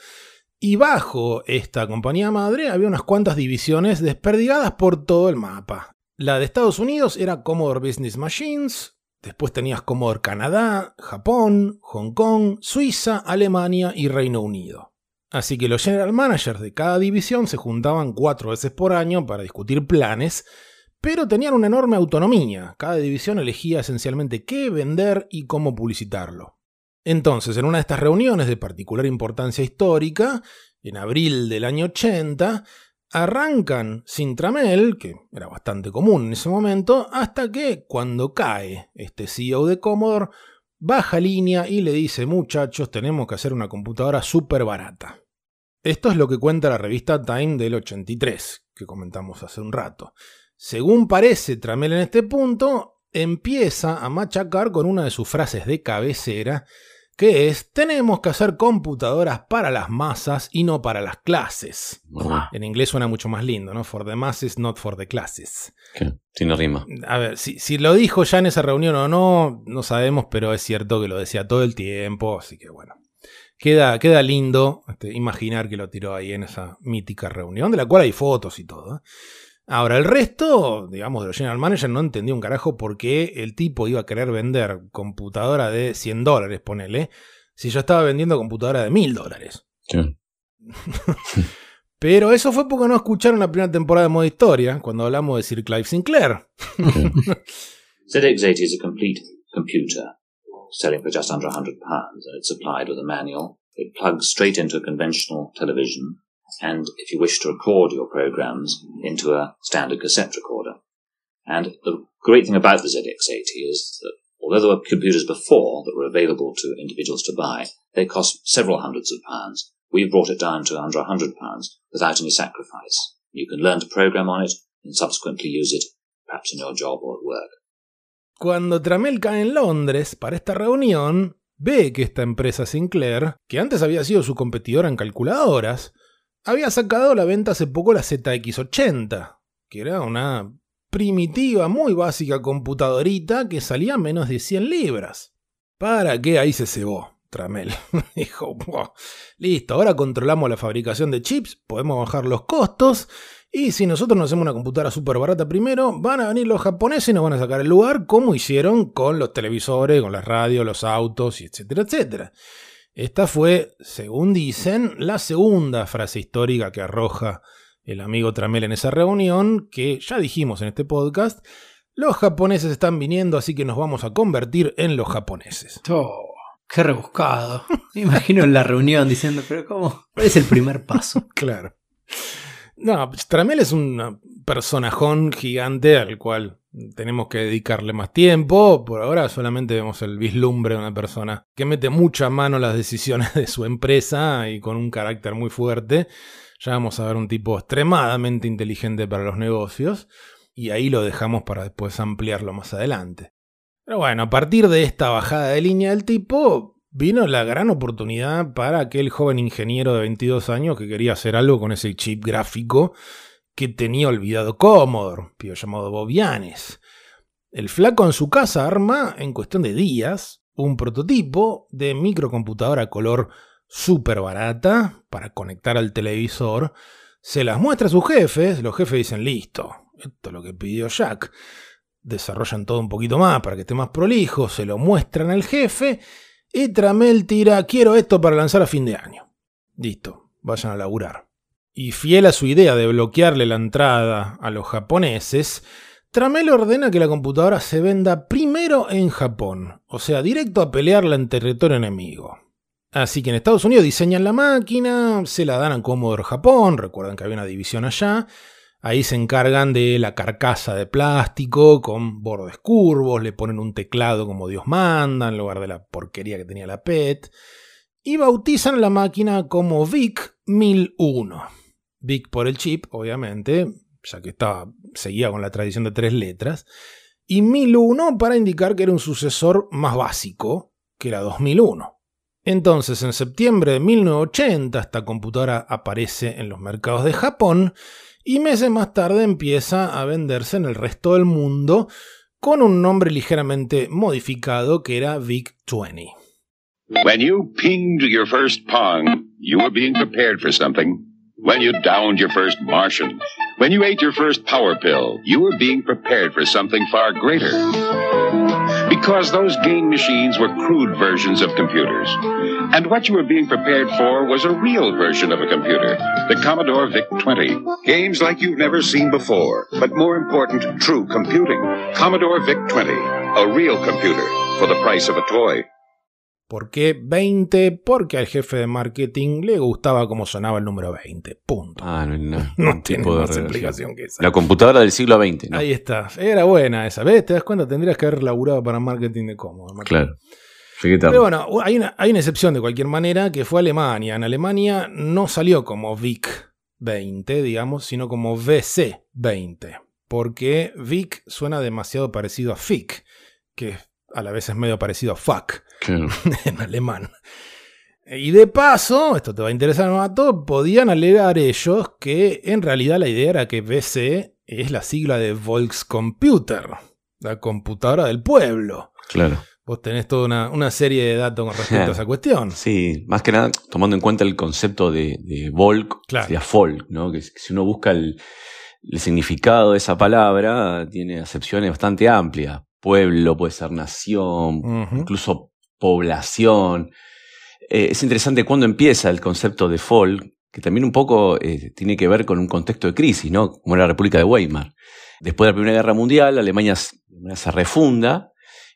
Y bajo esta compañía madre había unas cuantas divisiones desperdigadas por todo el mapa. La de Estados Unidos era Commodore Business Machines, después tenías Commodore Canadá, Japón, Hong Kong, Suiza, Alemania y Reino Unido. Así que los general managers de cada división se juntaban cuatro veces por año para discutir planes, pero tenían una enorme autonomía. Cada división elegía esencialmente qué vender y cómo publicitarlo. Entonces, en una de estas reuniones de particular importancia histórica, en abril del año 80, arrancan sin tramel, que era bastante común en ese momento, hasta que cuando cae este CEO de Commodore, baja línea y le dice, muchachos, tenemos que hacer una computadora súper barata. Esto es lo que cuenta la revista Time del 83, que comentamos hace un rato. Según parece Tramel en este punto, empieza a machacar con una de sus frases de cabecera, que es, tenemos que hacer computadoras para las masas y no para las clases. En inglés suena mucho más lindo, ¿no? For the masses, not for the classes. ¿Qué? Tiene rima. A ver, si, si lo dijo ya en esa reunión o no, no sabemos, pero es cierto que lo decía todo el tiempo, así que bueno. Queda, queda lindo este, imaginar que lo tiró ahí en esa mítica reunión, de la cual hay fotos y todo. ¿eh? Ahora, el resto, digamos, de los general managers no entendió un carajo por qué el tipo iba a querer vender computadora de 100 dólares, ponele, si yo estaba vendiendo computadora de 1000 dólares. Sí. Pero eso fue porque no escucharon la primera temporada de Modo Historia, cuando hablamos de Sir Clive Sinclair. ZX80 is a complete computer, selling for just under £100, and it's supplied with a manual. It plugs straight into a conventional television, and if you wish to record your programs, into a standard cassette recorder. And the great thing about the ZX80 is that although there were computers before that were available to individuals to buy, they cost several hundreds of pounds. We've brought it down to under £100 without any sacrifice. You can learn to program on it and subsequently use it, perhaps in your job or at work. Cuando Tramel cae en Londres para esta reunión, ve que esta empresa Sinclair, que antes había sido su competidora en calculadoras, había sacado a la venta hace poco la ZX80, que era una primitiva, muy básica computadorita que salía menos de 100 libras. ¿Para qué ahí se cebó? Tramel dijo, "Buah, listo, ahora controlamos la fabricación de chips, podemos bajar los costos y si nosotros nos hacemos una computadora súper barata primero, van a venir los japoneses y nos van a sacar el lugar como hicieron con los televisores, con las radios, los autos, etcétera, etcétera. Esta fue, según dicen, la segunda frase histórica que arroja el amigo Tramel en esa reunión, que ya dijimos en este podcast, los japoneses están viniendo, así que nos vamos a convertir en los japoneses. Oh, qué rebuscado. Me imagino en la reunión diciendo, pero ¿cómo? ¿Cuál es el primer paso? Claro. No, Tramel es un personajón gigante al cual tenemos que dedicarle más tiempo. Por ahora solamente vemos el vislumbre de una persona que mete mucha mano las decisiones de su empresa y con un carácter muy fuerte. Ya vamos a ver un tipo extremadamente inteligente para los negocios y ahí lo dejamos para después ampliarlo más adelante. Pero bueno, a partir de esta bajada de línea del tipo, vino la gran oportunidad para aquel joven ingeniero de 22 años que quería hacer algo con ese chip gráfico que tenía olvidado Commodore, pío llamado Bobianes. El flaco en su casa arma, en cuestión de días, un prototipo de microcomputadora color súper barata para conectar al televisor. Se las muestra a sus jefes, los jefes dicen, listo, esto es lo que pidió Jack. Desarrollan todo un poquito más para que esté más prolijo, se lo muestran al jefe Tramel tira, quiero esto para lanzar a fin de año. Listo, vayan a laburar. Y fiel a su idea de bloquearle la entrada a los japoneses, Tramel ordena que la computadora se venda primero en Japón, o sea, directo a pelearla en territorio enemigo. Así que en Estados Unidos diseñan la máquina, se la dan a Commodore Japón, recuerden que había una división allá, ahí se encargan de la carcasa de plástico con bordes curvos, le ponen un teclado como Dios manda en lugar de la porquería que tenía la PET, y bautizan la máquina como VIC 1001. VIC por el chip, obviamente, ya que estaba, seguía con la tradición de tres letras, y 1001 para indicar que era un sucesor más básico, que era 2001. Entonces, en septiembre de 1980, esta computadora aparece en los mercados de Japón y meses más tarde empieza a venderse en el resto del mundo con un nombre ligeramente modificado que era VIC-20. When you pinged your first pong, you were being prepared for something. When you downed your first Martian, when you ate your first power pill, you were being prepared for something far greater. Because those game machines were crude versions of computers. And what you were being prepared for was a real version of a computer, the Commodore VIC-20. Games like you've never seen before, but more important, true computing. Commodore VIC-20, a real computer for the price of a toy. ¿Por qué 20? Porque al jefe de marketing le gustaba cómo sonaba el número 20. Punto. Ah, no, no, No tiene más relación. explicación que esa. La computadora del siglo XX, ¿no? Ahí está. Era buena esa. ¿Ves? ¿Te das cuenta? Tendrías que haber laburado para marketing de cómodo. Claro. Llegué tarde. Pero bueno, hay una, hay una excepción de cualquier manera que fue Alemania. En Alemania no salió como VIC 20, digamos, sino como VC 20. Porque VIC suena demasiado parecido a FIC, que a la vez es medio parecido a fuck Claro. en alemán. Y de paso, esto te va a interesar todos, podían alegar ellos que en realidad la idea era que VC es la sigla de Volkscomputer, la computadora del pueblo. Claro. Vos tenés toda una, una serie de datos con respecto a esa cuestión. Sí, más que nada tomando en cuenta el concepto de, de Volk, Claro. sería folk, ¿no? Que si uno busca el, el significado de esa palabra, tiene acepciones bastante amplias. Pueblo, puede ser nación, incluso población. Eh, es interesante cuando empieza el concepto de folk, que también un poco eh, tiene que ver con un contexto de crisis, ¿no? Como la República de Weimar. Después de la Primera Guerra Mundial, Alemania se refunda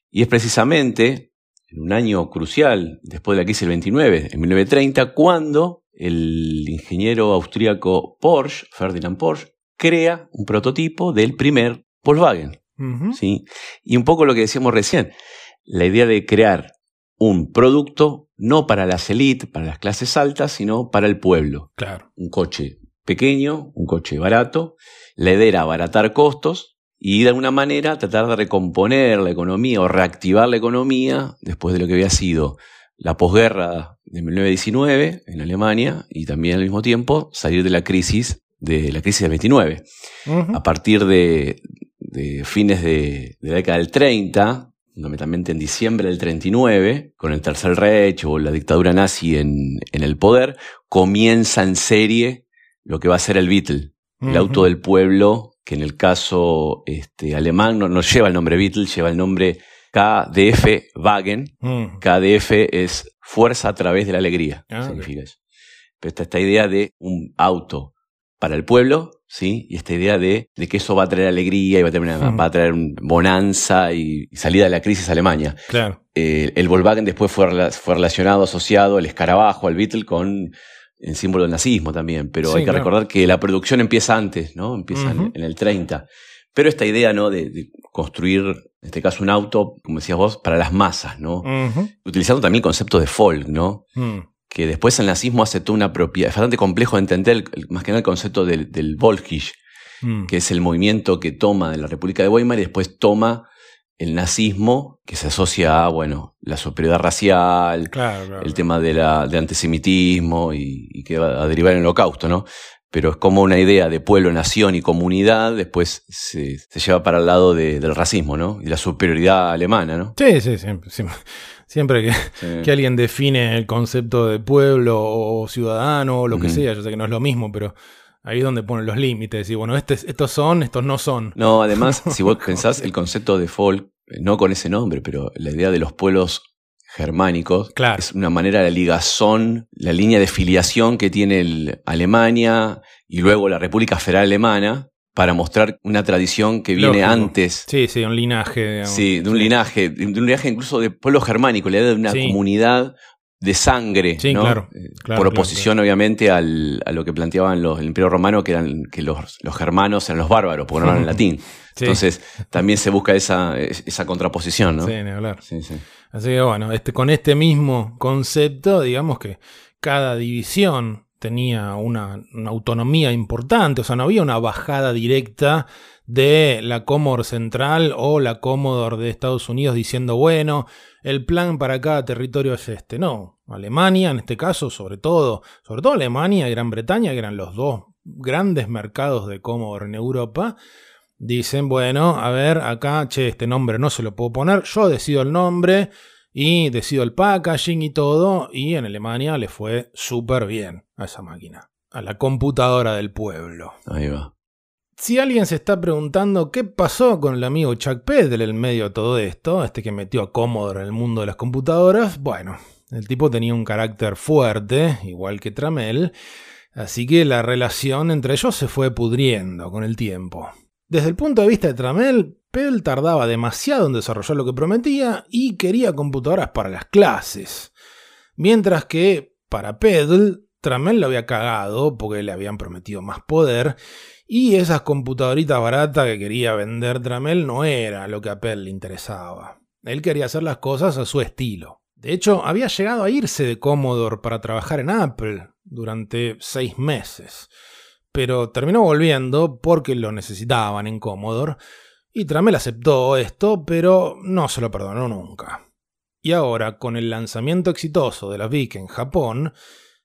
y es precisamente en un año crucial, después de la crisis del 29, en 1930, cuando el ingeniero austríaco Porsche, Ferdinand Porsche, crea un prototipo del primer Volkswagen. ¿Sí? Y un poco lo que decíamos recién, la idea de crear un producto no para las élites, para las clases altas, sino para el pueblo. Claro. Un coche pequeño, un coche barato. La idea era abaratar costos y de alguna manera tratar de recomponer la economía o reactivar la economía después de lo que había sido la posguerra de 1919 en Alemania y también al mismo tiempo salir de la crisis de la crisis del 29 Ujú. a partir de, de fines de, de la década del 30, fundamentalmente en diciembre del 39, con el Tercer Reich o la dictadura nazi en, en el poder, comienza en serie lo que va a ser el Beetle, el auto del pueblo, que en el caso este, alemán no, no lleva el nombre Beetle, lleva el nombre KDF Wagen. Mm. KDF es fuerza a través de la alegría, Ah, significa eso. Pero está esta idea de un auto para el pueblo, ¿sí? Y esta idea de, de que eso va a traer alegría y va a traer, una- Mm. va a traer bonanza y, y salida de la crisis a Alemania. Claro. Eh, el Volkswagen después fue, fue relacionado, asociado al escarabajo, al Beetle, con el símbolo del nazismo también. Pero Sí, hay que claro. recordar que la producción empieza antes, ¿no? Empieza en- el 30. Pero esta idea, ¿no? De, de construir, en este caso, un auto, como decías vos, para las masas, ¿no? Utilizando también el concepto de folk, ¿no? Mm. Que después el nazismo hace toda una propiedad. Es bastante complejo de entender, el- más que nada el concepto del, del Volkisch, Mm. que es el movimiento que toma de la República de Weimar y después toma el nazismo, que se asocia a, bueno, la superioridad racial, Claro, claro. el tema de la, del antisemitismo y, y que va a derivar en el holocausto, ¿no? Pero es como una idea de pueblo, nación y comunidad, después se, se lleva para el lado de- del racismo, ¿no? Y la superioridad alemana, ¿no? Sí, sí, siempre, siempre, siempre que, Sí. que alguien define el concepto de pueblo o ciudadano o lo que sea, yo sé que no es lo mismo, pero ahí es donde ponen los límites. Y bueno, este, estos son, estos no son. No, además, si vos pensás el concepto de folk, eh, no con ese nombre, pero la idea de los pueblos germánicos Claro. es una manera de ligazón, la línea de filiación que tiene el- Alemania y luego la República Federal Alemana para mostrar una tradición que viene Lógico. antes. Sí, sí, un linaje, digamos. Sí, de un linaje, de un linaje incluso de pueblo germánico, la idea de una Sí. comunidad de sangre, Sí, ¿no? claro, Eh, claro, por claro, oposición, obviamente, al- a lo que planteaban los, el Imperio Romano, que eran que los, los germanos eran los bárbaros, porque no hablaban latín. Sí. Entonces, también se busca esa, esa contraposición, ¿no? Sí, ni hablar. Sí, sí. Así que bueno, este, con este mismo concepto, digamos que cada división tenía una, una autonomía importante, o sea, no había una bajada directa de la Commodore Central o la Commodore de Estados Unidos diciendo, bueno, el plan para cada territorio es este. No, Alemania en este caso, sobre todo, sobre todo Alemania y Gran Bretaña, que eran los dos grandes mercados de Commodore en Europa, Dicen, bueno, a ver, acá, che, este nombre no se lo puedo poner, yo decido el nombre y decido el packaging y todo, y en Alemania le fue súper bien a esa máquina, a la computadora del pueblo. Ahí va. Si alguien se está preguntando qué pasó con el amigo Chuck Peddle en medio de todo esto, este que metió a Commodore en el mundo de las computadoras, bueno, el tipo tenía un carácter fuerte, igual que Tramel, así que la relación entre ellos se fue pudriendo con el tiempo. Desde el punto de vista de Tramel, Pell tardaba demasiado en desarrollar lo que prometía y quería computadoras para las clases. Mientras que, para Peddle, Tramel lo había cagado porque le habían prometido más poder y esas computadoritas baratas que quería vender Tramel no era lo que a Pell le interesaba. Él quería hacer las cosas a su estilo. De hecho, había llegado a irse de Commodore para trabajar en Apple durante seis meses. Pero terminó volviendo porque lo necesitaban en Commodore. Y Tramel aceptó esto, pero no se lo perdonó nunca. Y ahora, con el lanzamiento exitoso de la VIC en Japón,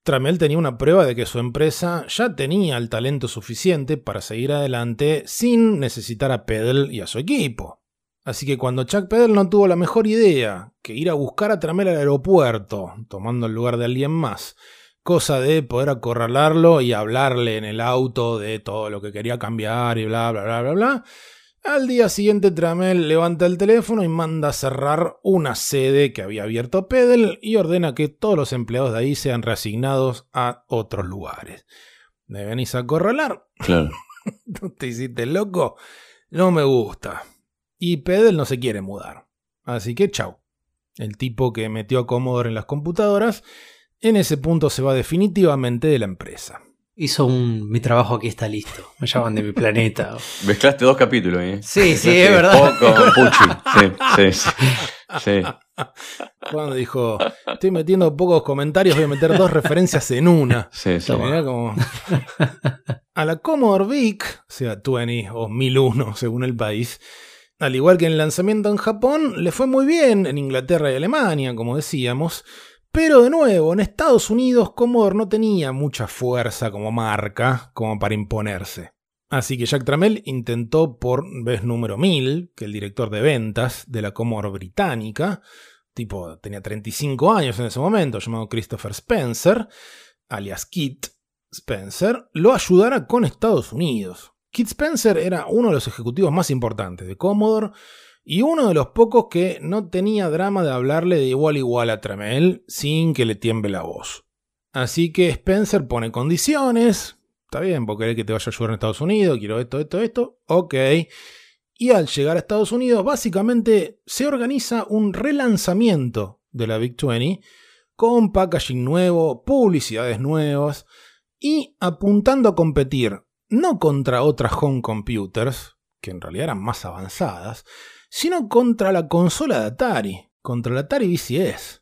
Tramel tenía una prueba de que su empresa ya tenía el talento suficiente para seguir adelante sin necesitar a Pedal y a su equipo. Así que cuando Chuck Pedal no tuvo la mejor idea que ir a buscar a Tramel al aeropuerto, tomando el lugar de alguien más, cosa de poder acorralarlo y hablarle en el auto de todo lo que quería cambiar y bla bla bla bla bla, al día siguiente Tramel levanta el teléfono y manda a cerrar una sede que había abierto Pedal y ordena que todos los empleados de ahí sean reasignados a otros lugares. ¿Me venís a acorralar? Claro. ¿No te hiciste loco? No me gusta. Y Pedal no se quiere mudar. Así que chau. El tipo que metió a Commodore en las computadoras, en ese punto se va definitivamente de la empresa. Hizo un. Mi trabajo aquí está listo. Me llaman de mi planeta. Mezclaste dos capítulos, ¿eh? Sí, sí, es verdad. Con Pucci. Sí, sí, sí. Sí. Cuando dijo, estoy metiendo pocos comentarios, voy a meter dos referencias en una. Sí, sí. Mirá como- A la Commodore VIC, o sea, 20 o 1001 según el país, al igual que en el lanzamiento en Japón, le fue muy bien en Inglaterra y Alemania, como decíamos, pero de nuevo, en Estados Unidos Commodore no tenía mucha fuerza como marca como para imponerse. Así que Jack Tramell intentó por vez número 1000 que el director de ventas de la Commodore británica, tipo tenía 35 años en ese momento, llamado Christopher Spencer, alias Kit Spencer, lo ayudara con Estados Unidos. Kit Spencer era uno de los ejecutivos más importantes de Commodore y uno de los pocos que no tenía drama de hablarle de igual a igual a Tremel sin que le tiemble la voz. Así que Spencer pone condiciones. Está bien, vos querés que te vaya a ayudar en Estados Unidos, quiero esto, esto, esto. Ok. Y al llegar a Estados Unidos, básicamente se organiza un relanzamiento de la Big 20 con packaging nuevo, publicidades nuevas y apuntando a competir no contra otras home computers, que en realidad eran más avanzadas, sino contra la consola de Atari, contra la Atari VCS.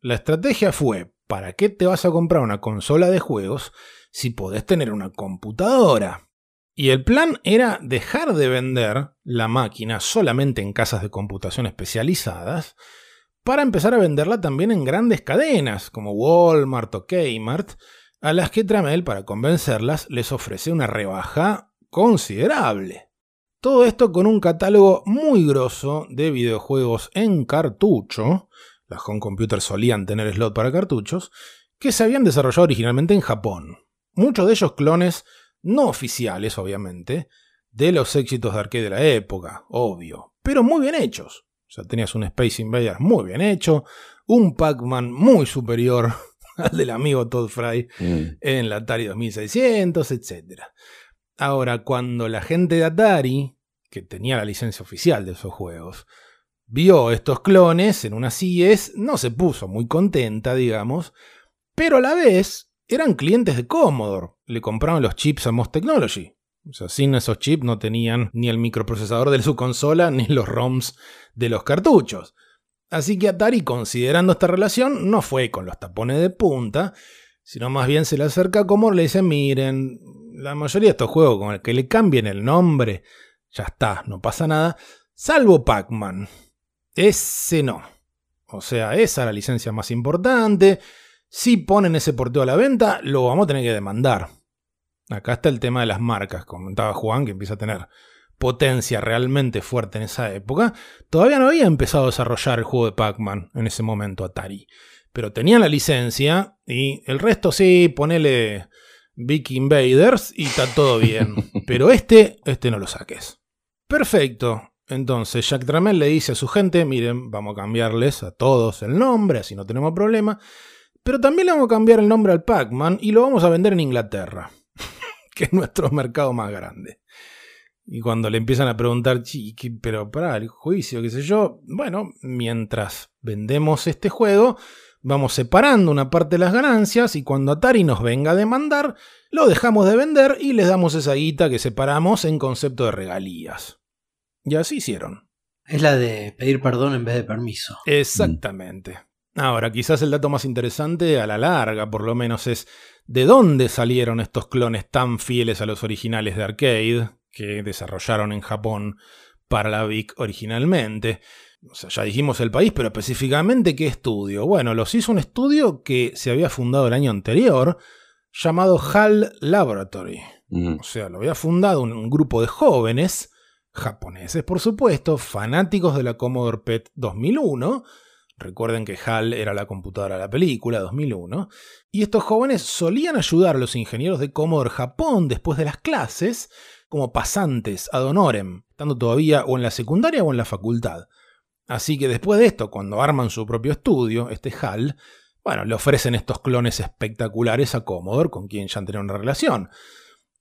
La estrategia fue, ¿para qué te vas a comprar una consola de juegos si podés tener una computadora? Y el plan era dejar de vender la máquina solamente en casas de computación especializadas para empezar a venderla también en grandes cadenas como Walmart o Kmart, a las que Tramel, para convencerlas, les ofrece una rebaja considerable. Todo esto con un catálogo muy grosso de videojuegos en cartucho, las home computers solían tener slot para cartuchos, que se habían desarrollado originalmente en Japón. Muchos de ellos clones no oficiales, obviamente, de los éxitos de arcade de la época, obvio, pero muy bien hechos. O sea, tenías un Space Invaders muy bien hecho, un Pac-Man muy superior al del amigo Todd Fry Mm. en la Atari 2600, etc. Ahora, cuando la gente de Atari, que tenía la licencia oficial de esos juegos, vio estos clones en una CES, no se puso muy contenta, digamos, pero a la vez eran clientes de Commodore, le compraban los chips a Most Technology. O sea, sin esos chips no tenían ni el microprocesador de su consola ni los ROMs de los cartuchos. Así que Atari, considerando esta relación, no fue con los tapones de punta, sino más bien se le acerca a y le dice, miren, la mayoría de estos juegos con el que le cambien el nombre, ya está, no pasa nada, salvo Pac-Man. Ese no. O sea, esa es la licencia más importante. Si ponen ese porteo a la venta, lo vamos a tener que demandar. Acá está el tema de las marcas. Comentaba Juan que empieza a tener potencia realmente fuerte en esa época. Todavía no había empezado a desarrollar el juego de Pac-Man en ese momento Atari. Pero tenían la licencia y el resto sí, ponele Big Invaders y está todo bien. Pero este, este no lo saques. Perfecto. Entonces Jack Tramell le dice a su gente, miren, vamos a cambiarles a todos el nombre, así no tenemos problema. Pero también le vamos a cambiar el nombre al Pac-Man y lo vamos a vender en Inglaterra, que es nuestro mercado más grande. Y cuando le empiezan a preguntar, "Chi, ¿qué- pero para el juicio, qué sé yo, bueno, mientras vendemos este juego, vamos separando una parte de las ganancias y cuando Atari nos venga a demandar, lo dejamos de vender y les damos esa guita que separamos en concepto de regalías. Y así hicieron. Es la de pedir perdón en vez de permiso. Exactamente. Ahora, quizás el dato más interesante, a la larga por lo menos, es de dónde salieron estos clones tan fieles a los originales de arcade que desarrollaron en Japón para la VIC originalmente. O sea, ya dijimos el país, pero específicamente qué estudio. Bueno, los hizo un estudio que se había fundado el año anterior, llamado HAL Laboratory. O sea, lo había fundado un, un grupo de jóvenes, japoneses por supuesto, fanáticos de la Commodore PET 2001. Recuerden que HAL era la computadora de la película 2001. Y estos jóvenes solían ayudar a los ingenieros de Commodore Japón después de las clases como pasantes ad honorem, estando todavía o en la secundaria o en la facultad. Así que después de esto, cuando arman su propio estudio, este HAL, bueno, le ofrecen estos clones espectaculares a Commodore, con quien ya han tenido una relación.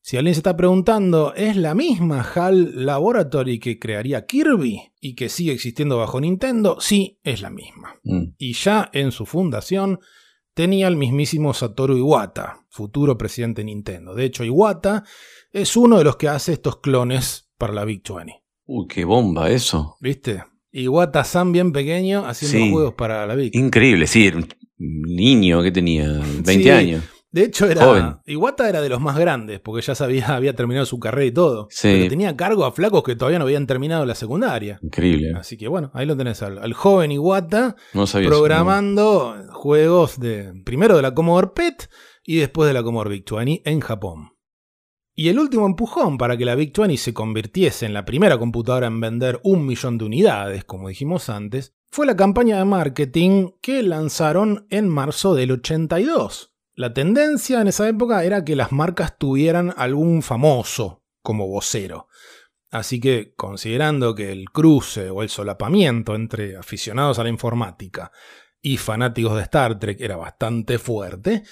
Si alguien se está preguntando, ¿es la misma HAL Laboratory que crearía Kirby y que sigue existiendo bajo Nintendo? Sí, es la misma. Y ya en su fundación tenía el mismísimo Satoru Iwata, futuro presidente de Nintendo. De hecho, Iwata es uno de los que hace estos clones para la Big 20. Uy, qué bomba eso. ¿Viste? Iwata San bien pequeño haciendo Sí. juegos para la Big. Increíble, sí, era un niño que tenía 20 Sí. años. De hecho, era, Joven. Iwata era de los más grandes, porque ya sabía, había terminado su carrera y todo. Sí. Pero tenía cargo a flacos que todavía no habían terminado la secundaria. Increíble. Así que bueno, ahí lo tenés al, al joven Iwata No sabía eso, programando juegos de primero de la Commodore PET y después de la Commodore 20 en Japón. Y el último empujón para que la Big 20 se convirtiese en la primera computadora en vender un millón de unidades, como dijimos antes, fue la campaña de marketing que lanzaron en marzo del 82. La tendencia en esa época era que las marcas tuvieran algún famoso como vocero. Así que, considerando que el cruce o el solapamiento entre aficionados a la informática y fanáticos de Star Trek era bastante fuerte,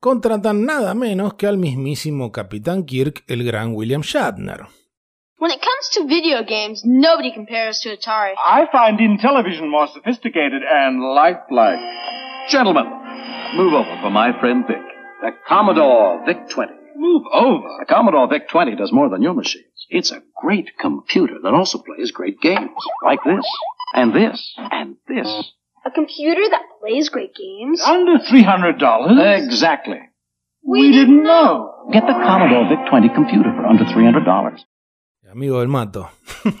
contratan nada menos que al mismísimo Capitán Kirk, el gran William Shatner. When it comes to video games, nobody compares to Atari. I find Intellivision more sophisticated and lifelike. Gentlemen, move over for my friend Vic. The Commodore VIC-20. Move over? The Commodore VIC-20 does more than your machines. It's a great computer that also plays great games. Like this, and this, and this. A computer that plays great games? Under $300? Exactly. We didn't know. Get the Commodore VIC-20 computer for under $300. Amigo del mato.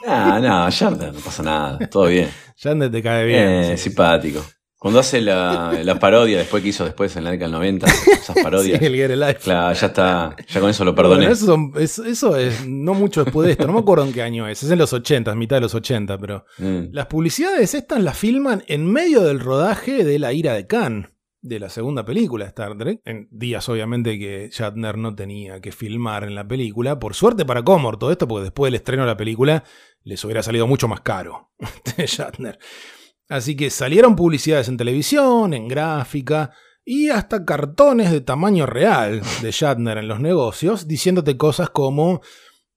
Ah, no, Shatner, no pasa nada, todo bien. Shatner te cae bien. Eh, simpático. Cuando hace la, la parodia después que hizo después en la década del 90, esas parodias. Sí, el Get a Life. Claro, ya está, ya con eso lo perdoné. Bueno, eso, son- es- eso es no mucho después de esto. No me acuerdo en qué año es. Es en los 80, mitad de los 80, pero. Mm. Las publicidades estas las filman en medio del rodaje de La ira de Khan, de la segunda película de Star Trek. En días, obviamente, que Shatner no tenía que filmar en la película. Por suerte para Commodore todo esto, porque después del estreno de la película les hubiera salido mucho más caro Shatner. Así que salieron publicidades en televisión, en gráfica y hasta cartones de tamaño real de Shatner en los negocios, diciéndote cosas como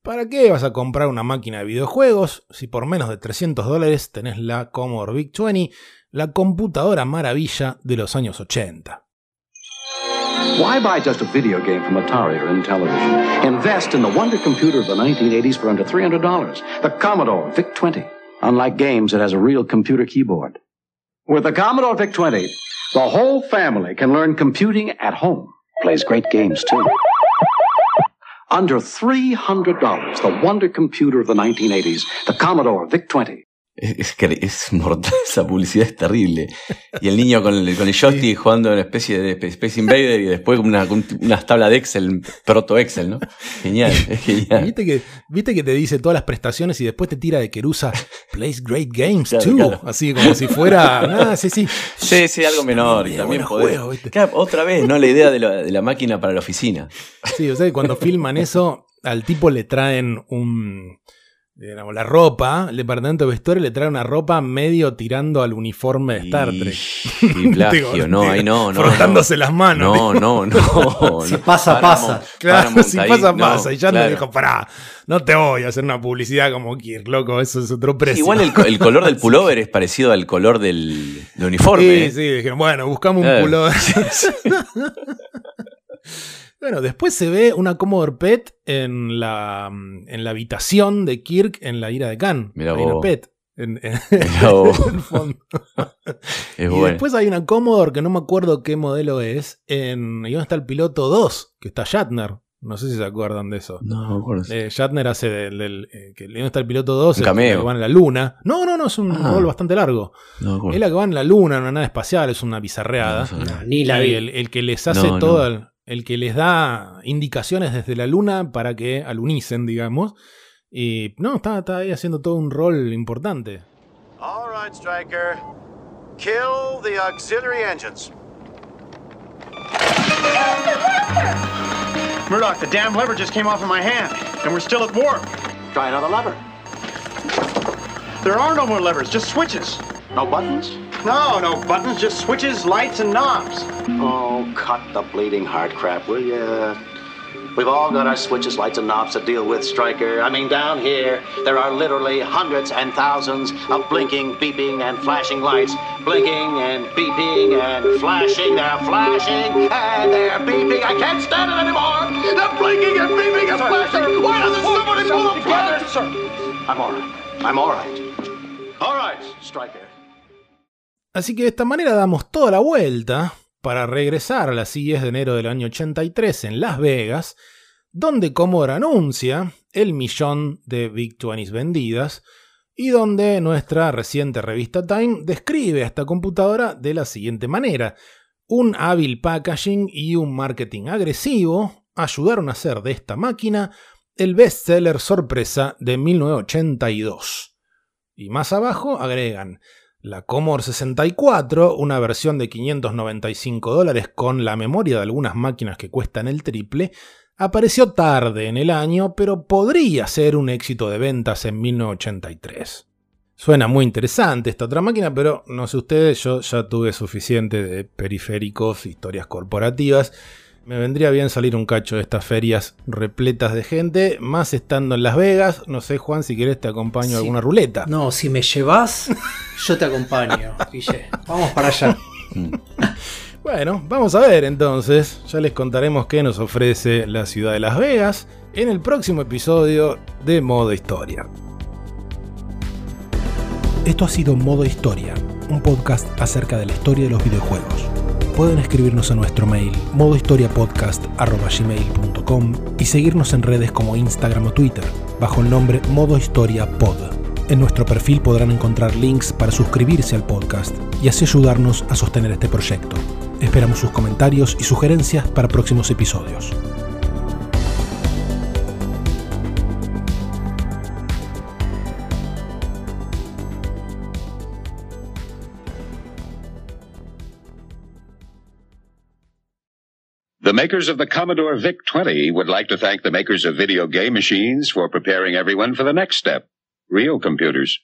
¿Para qué vas a comprar una máquina de videojuegos si por menos de 300 dólares tenés la Commodore Big 20, la computadora maravilla de los años 80? Why buy just a video game from Atari or Intellivision? Invest in the wonder computer of the 1980s for under $300, the Commodore VIC-20. Unlike games, it has a real computer keyboard. With the Commodore VIC-20, the whole family can learn computing at home. Plays great games, too. Under $300, the wonder computer of the 1980s, the Commodore VIC-20. Es, es, es mortal, esa publicidad es terrible. Y el niño con el, con el joystick jugando una especie de Space Invader y después una, unas tablas de Excel, proto Excel, ¿no? Genial, es genial. ¿Viste que, Viste que te dice todas las prestaciones y después te tira de Querusa Plays Great Games Claro, too. claro. Así como si fuera. Ah, sí, sí. Sí, sí, algo menor. Y también poder. juegos, ¿viste? Claro, otra vez, ¿no? La idea de la, de la máquina para la oficina. Sí, o sea, cuando filman eso, al tipo le traen un. Digamos, la ropa, el departamento de vestuario le trae una ropa medio tirando al uniforme de Star Trek. Y plagio, Digo, no, digo, ahí no, no. Frotándose no. las manos. No, no, no. Si pasa, pasa. Claro, Paramount si ahí, pasa, no, pasa. Y ya claro. le dijo, pará, no te voy a hacer una publicidad como Kirk, loco, eso es otro precio. Igual el, co- el color del pullover es parecido al color del, del uniforme. Sí, ¿eh? sí, dijeron, bueno, buscamos un pullover. Bueno, después se ve una Commodore PET en la, en la habitación de Kirk en la ira de Khan. Mirá hay una vos. PET. En, en- Mirá vos. en el fondo. Es y bueno. después hay una Commodore que no me acuerdo qué modelo es. En, y dónde está el piloto 2, que está Shatner. No sé si se acuerdan de eso. No, no me acuerdo. Eh, Shatner hace del. del, eh, que ¿Dónde está el piloto 2? Un es cameo. el que va en la luna. No, no, no, es un Ah. rol bastante largo. No me acuerdo. Es la que va en la luna, en una nave espacial, es una bizarreada. No, no. Ni la Y vi. el, el que les hace No, todo, no. el, el que les da indicaciones desde la luna para que alunicen, digamos. Y no, está, está ahí haciendo todo un rol importante. All right, Striker. Kill the auxiliary engines. Murdoch, the damn lever just came off of my hand, and we're still at warp. Try another lever. There are no more levers, just switches. No buttons? No, no buttons, just switches, lights, and knobs. Oh, cut the bleeding heart crap, will ya? We've all got our switches, lights, and knobs to deal with, Striker. I mean, down here, there are literally hundreds and thousands of blinking, beeping, and flashing lights. Blinking and beeping and flashing. They're flashing and they're beeping. I can't stand it anymore. They're blinking and beeping and flashing. Why doesn't somebody pull the plug? sir. I'm all right. I'm all right. All right, Striker. Así que de esta manera damos toda la vuelta para regresar a las CES de enero del año 83 en Las Vegas, donde Commodore anuncia el millón de Big 20 vendidas y donde nuestra reciente revista Time describe a esta computadora de la siguiente manera. Un hábil packaging y un marketing agresivo ayudaron a hacer de esta máquina el bestseller sorpresa de 1982. Y más abajo agregan la Commodore 64, una versión de 595 dólares con la memoria de algunas máquinas que cuestan el triple, apareció tarde en el año, pero podría ser un éxito de ventas en 1983. Suena muy interesante esta otra máquina, pero no sé ustedes, yo ya tuve suficiente de periféricos, historias corporativas. Me vendría bien salir un cacho de estas ferias repletas de gente, más estando en Las Vegas. No sé, Juan, si querés te acompaño Sí. a alguna ruleta. No, si me llevas, yo te acompaño, Guille. Vamos para allá. Bueno, vamos a ver entonces. Ya les contaremos qué nos ofrece la ciudad de Las Vegas en el próximo episodio de Modo Historia. Esto ha sido Modo Historia, un podcast acerca de la historia de los videojuegos. Pueden escribirnos a nuestro mail modohistoriapodcast.gmail.com y seguirnos en redes como Instagram o Twitter, bajo el nombre Modo Historia Pod. En nuestro perfil podrán encontrar links para suscribirse al podcast y así ayudarnos a sostener este proyecto. Esperamos sus comentarios y sugerencias para próximos episodios. The makers of the Commodore VIC-20 would like to thank the makers of video game machines for preparing everyone for the next step, real computers.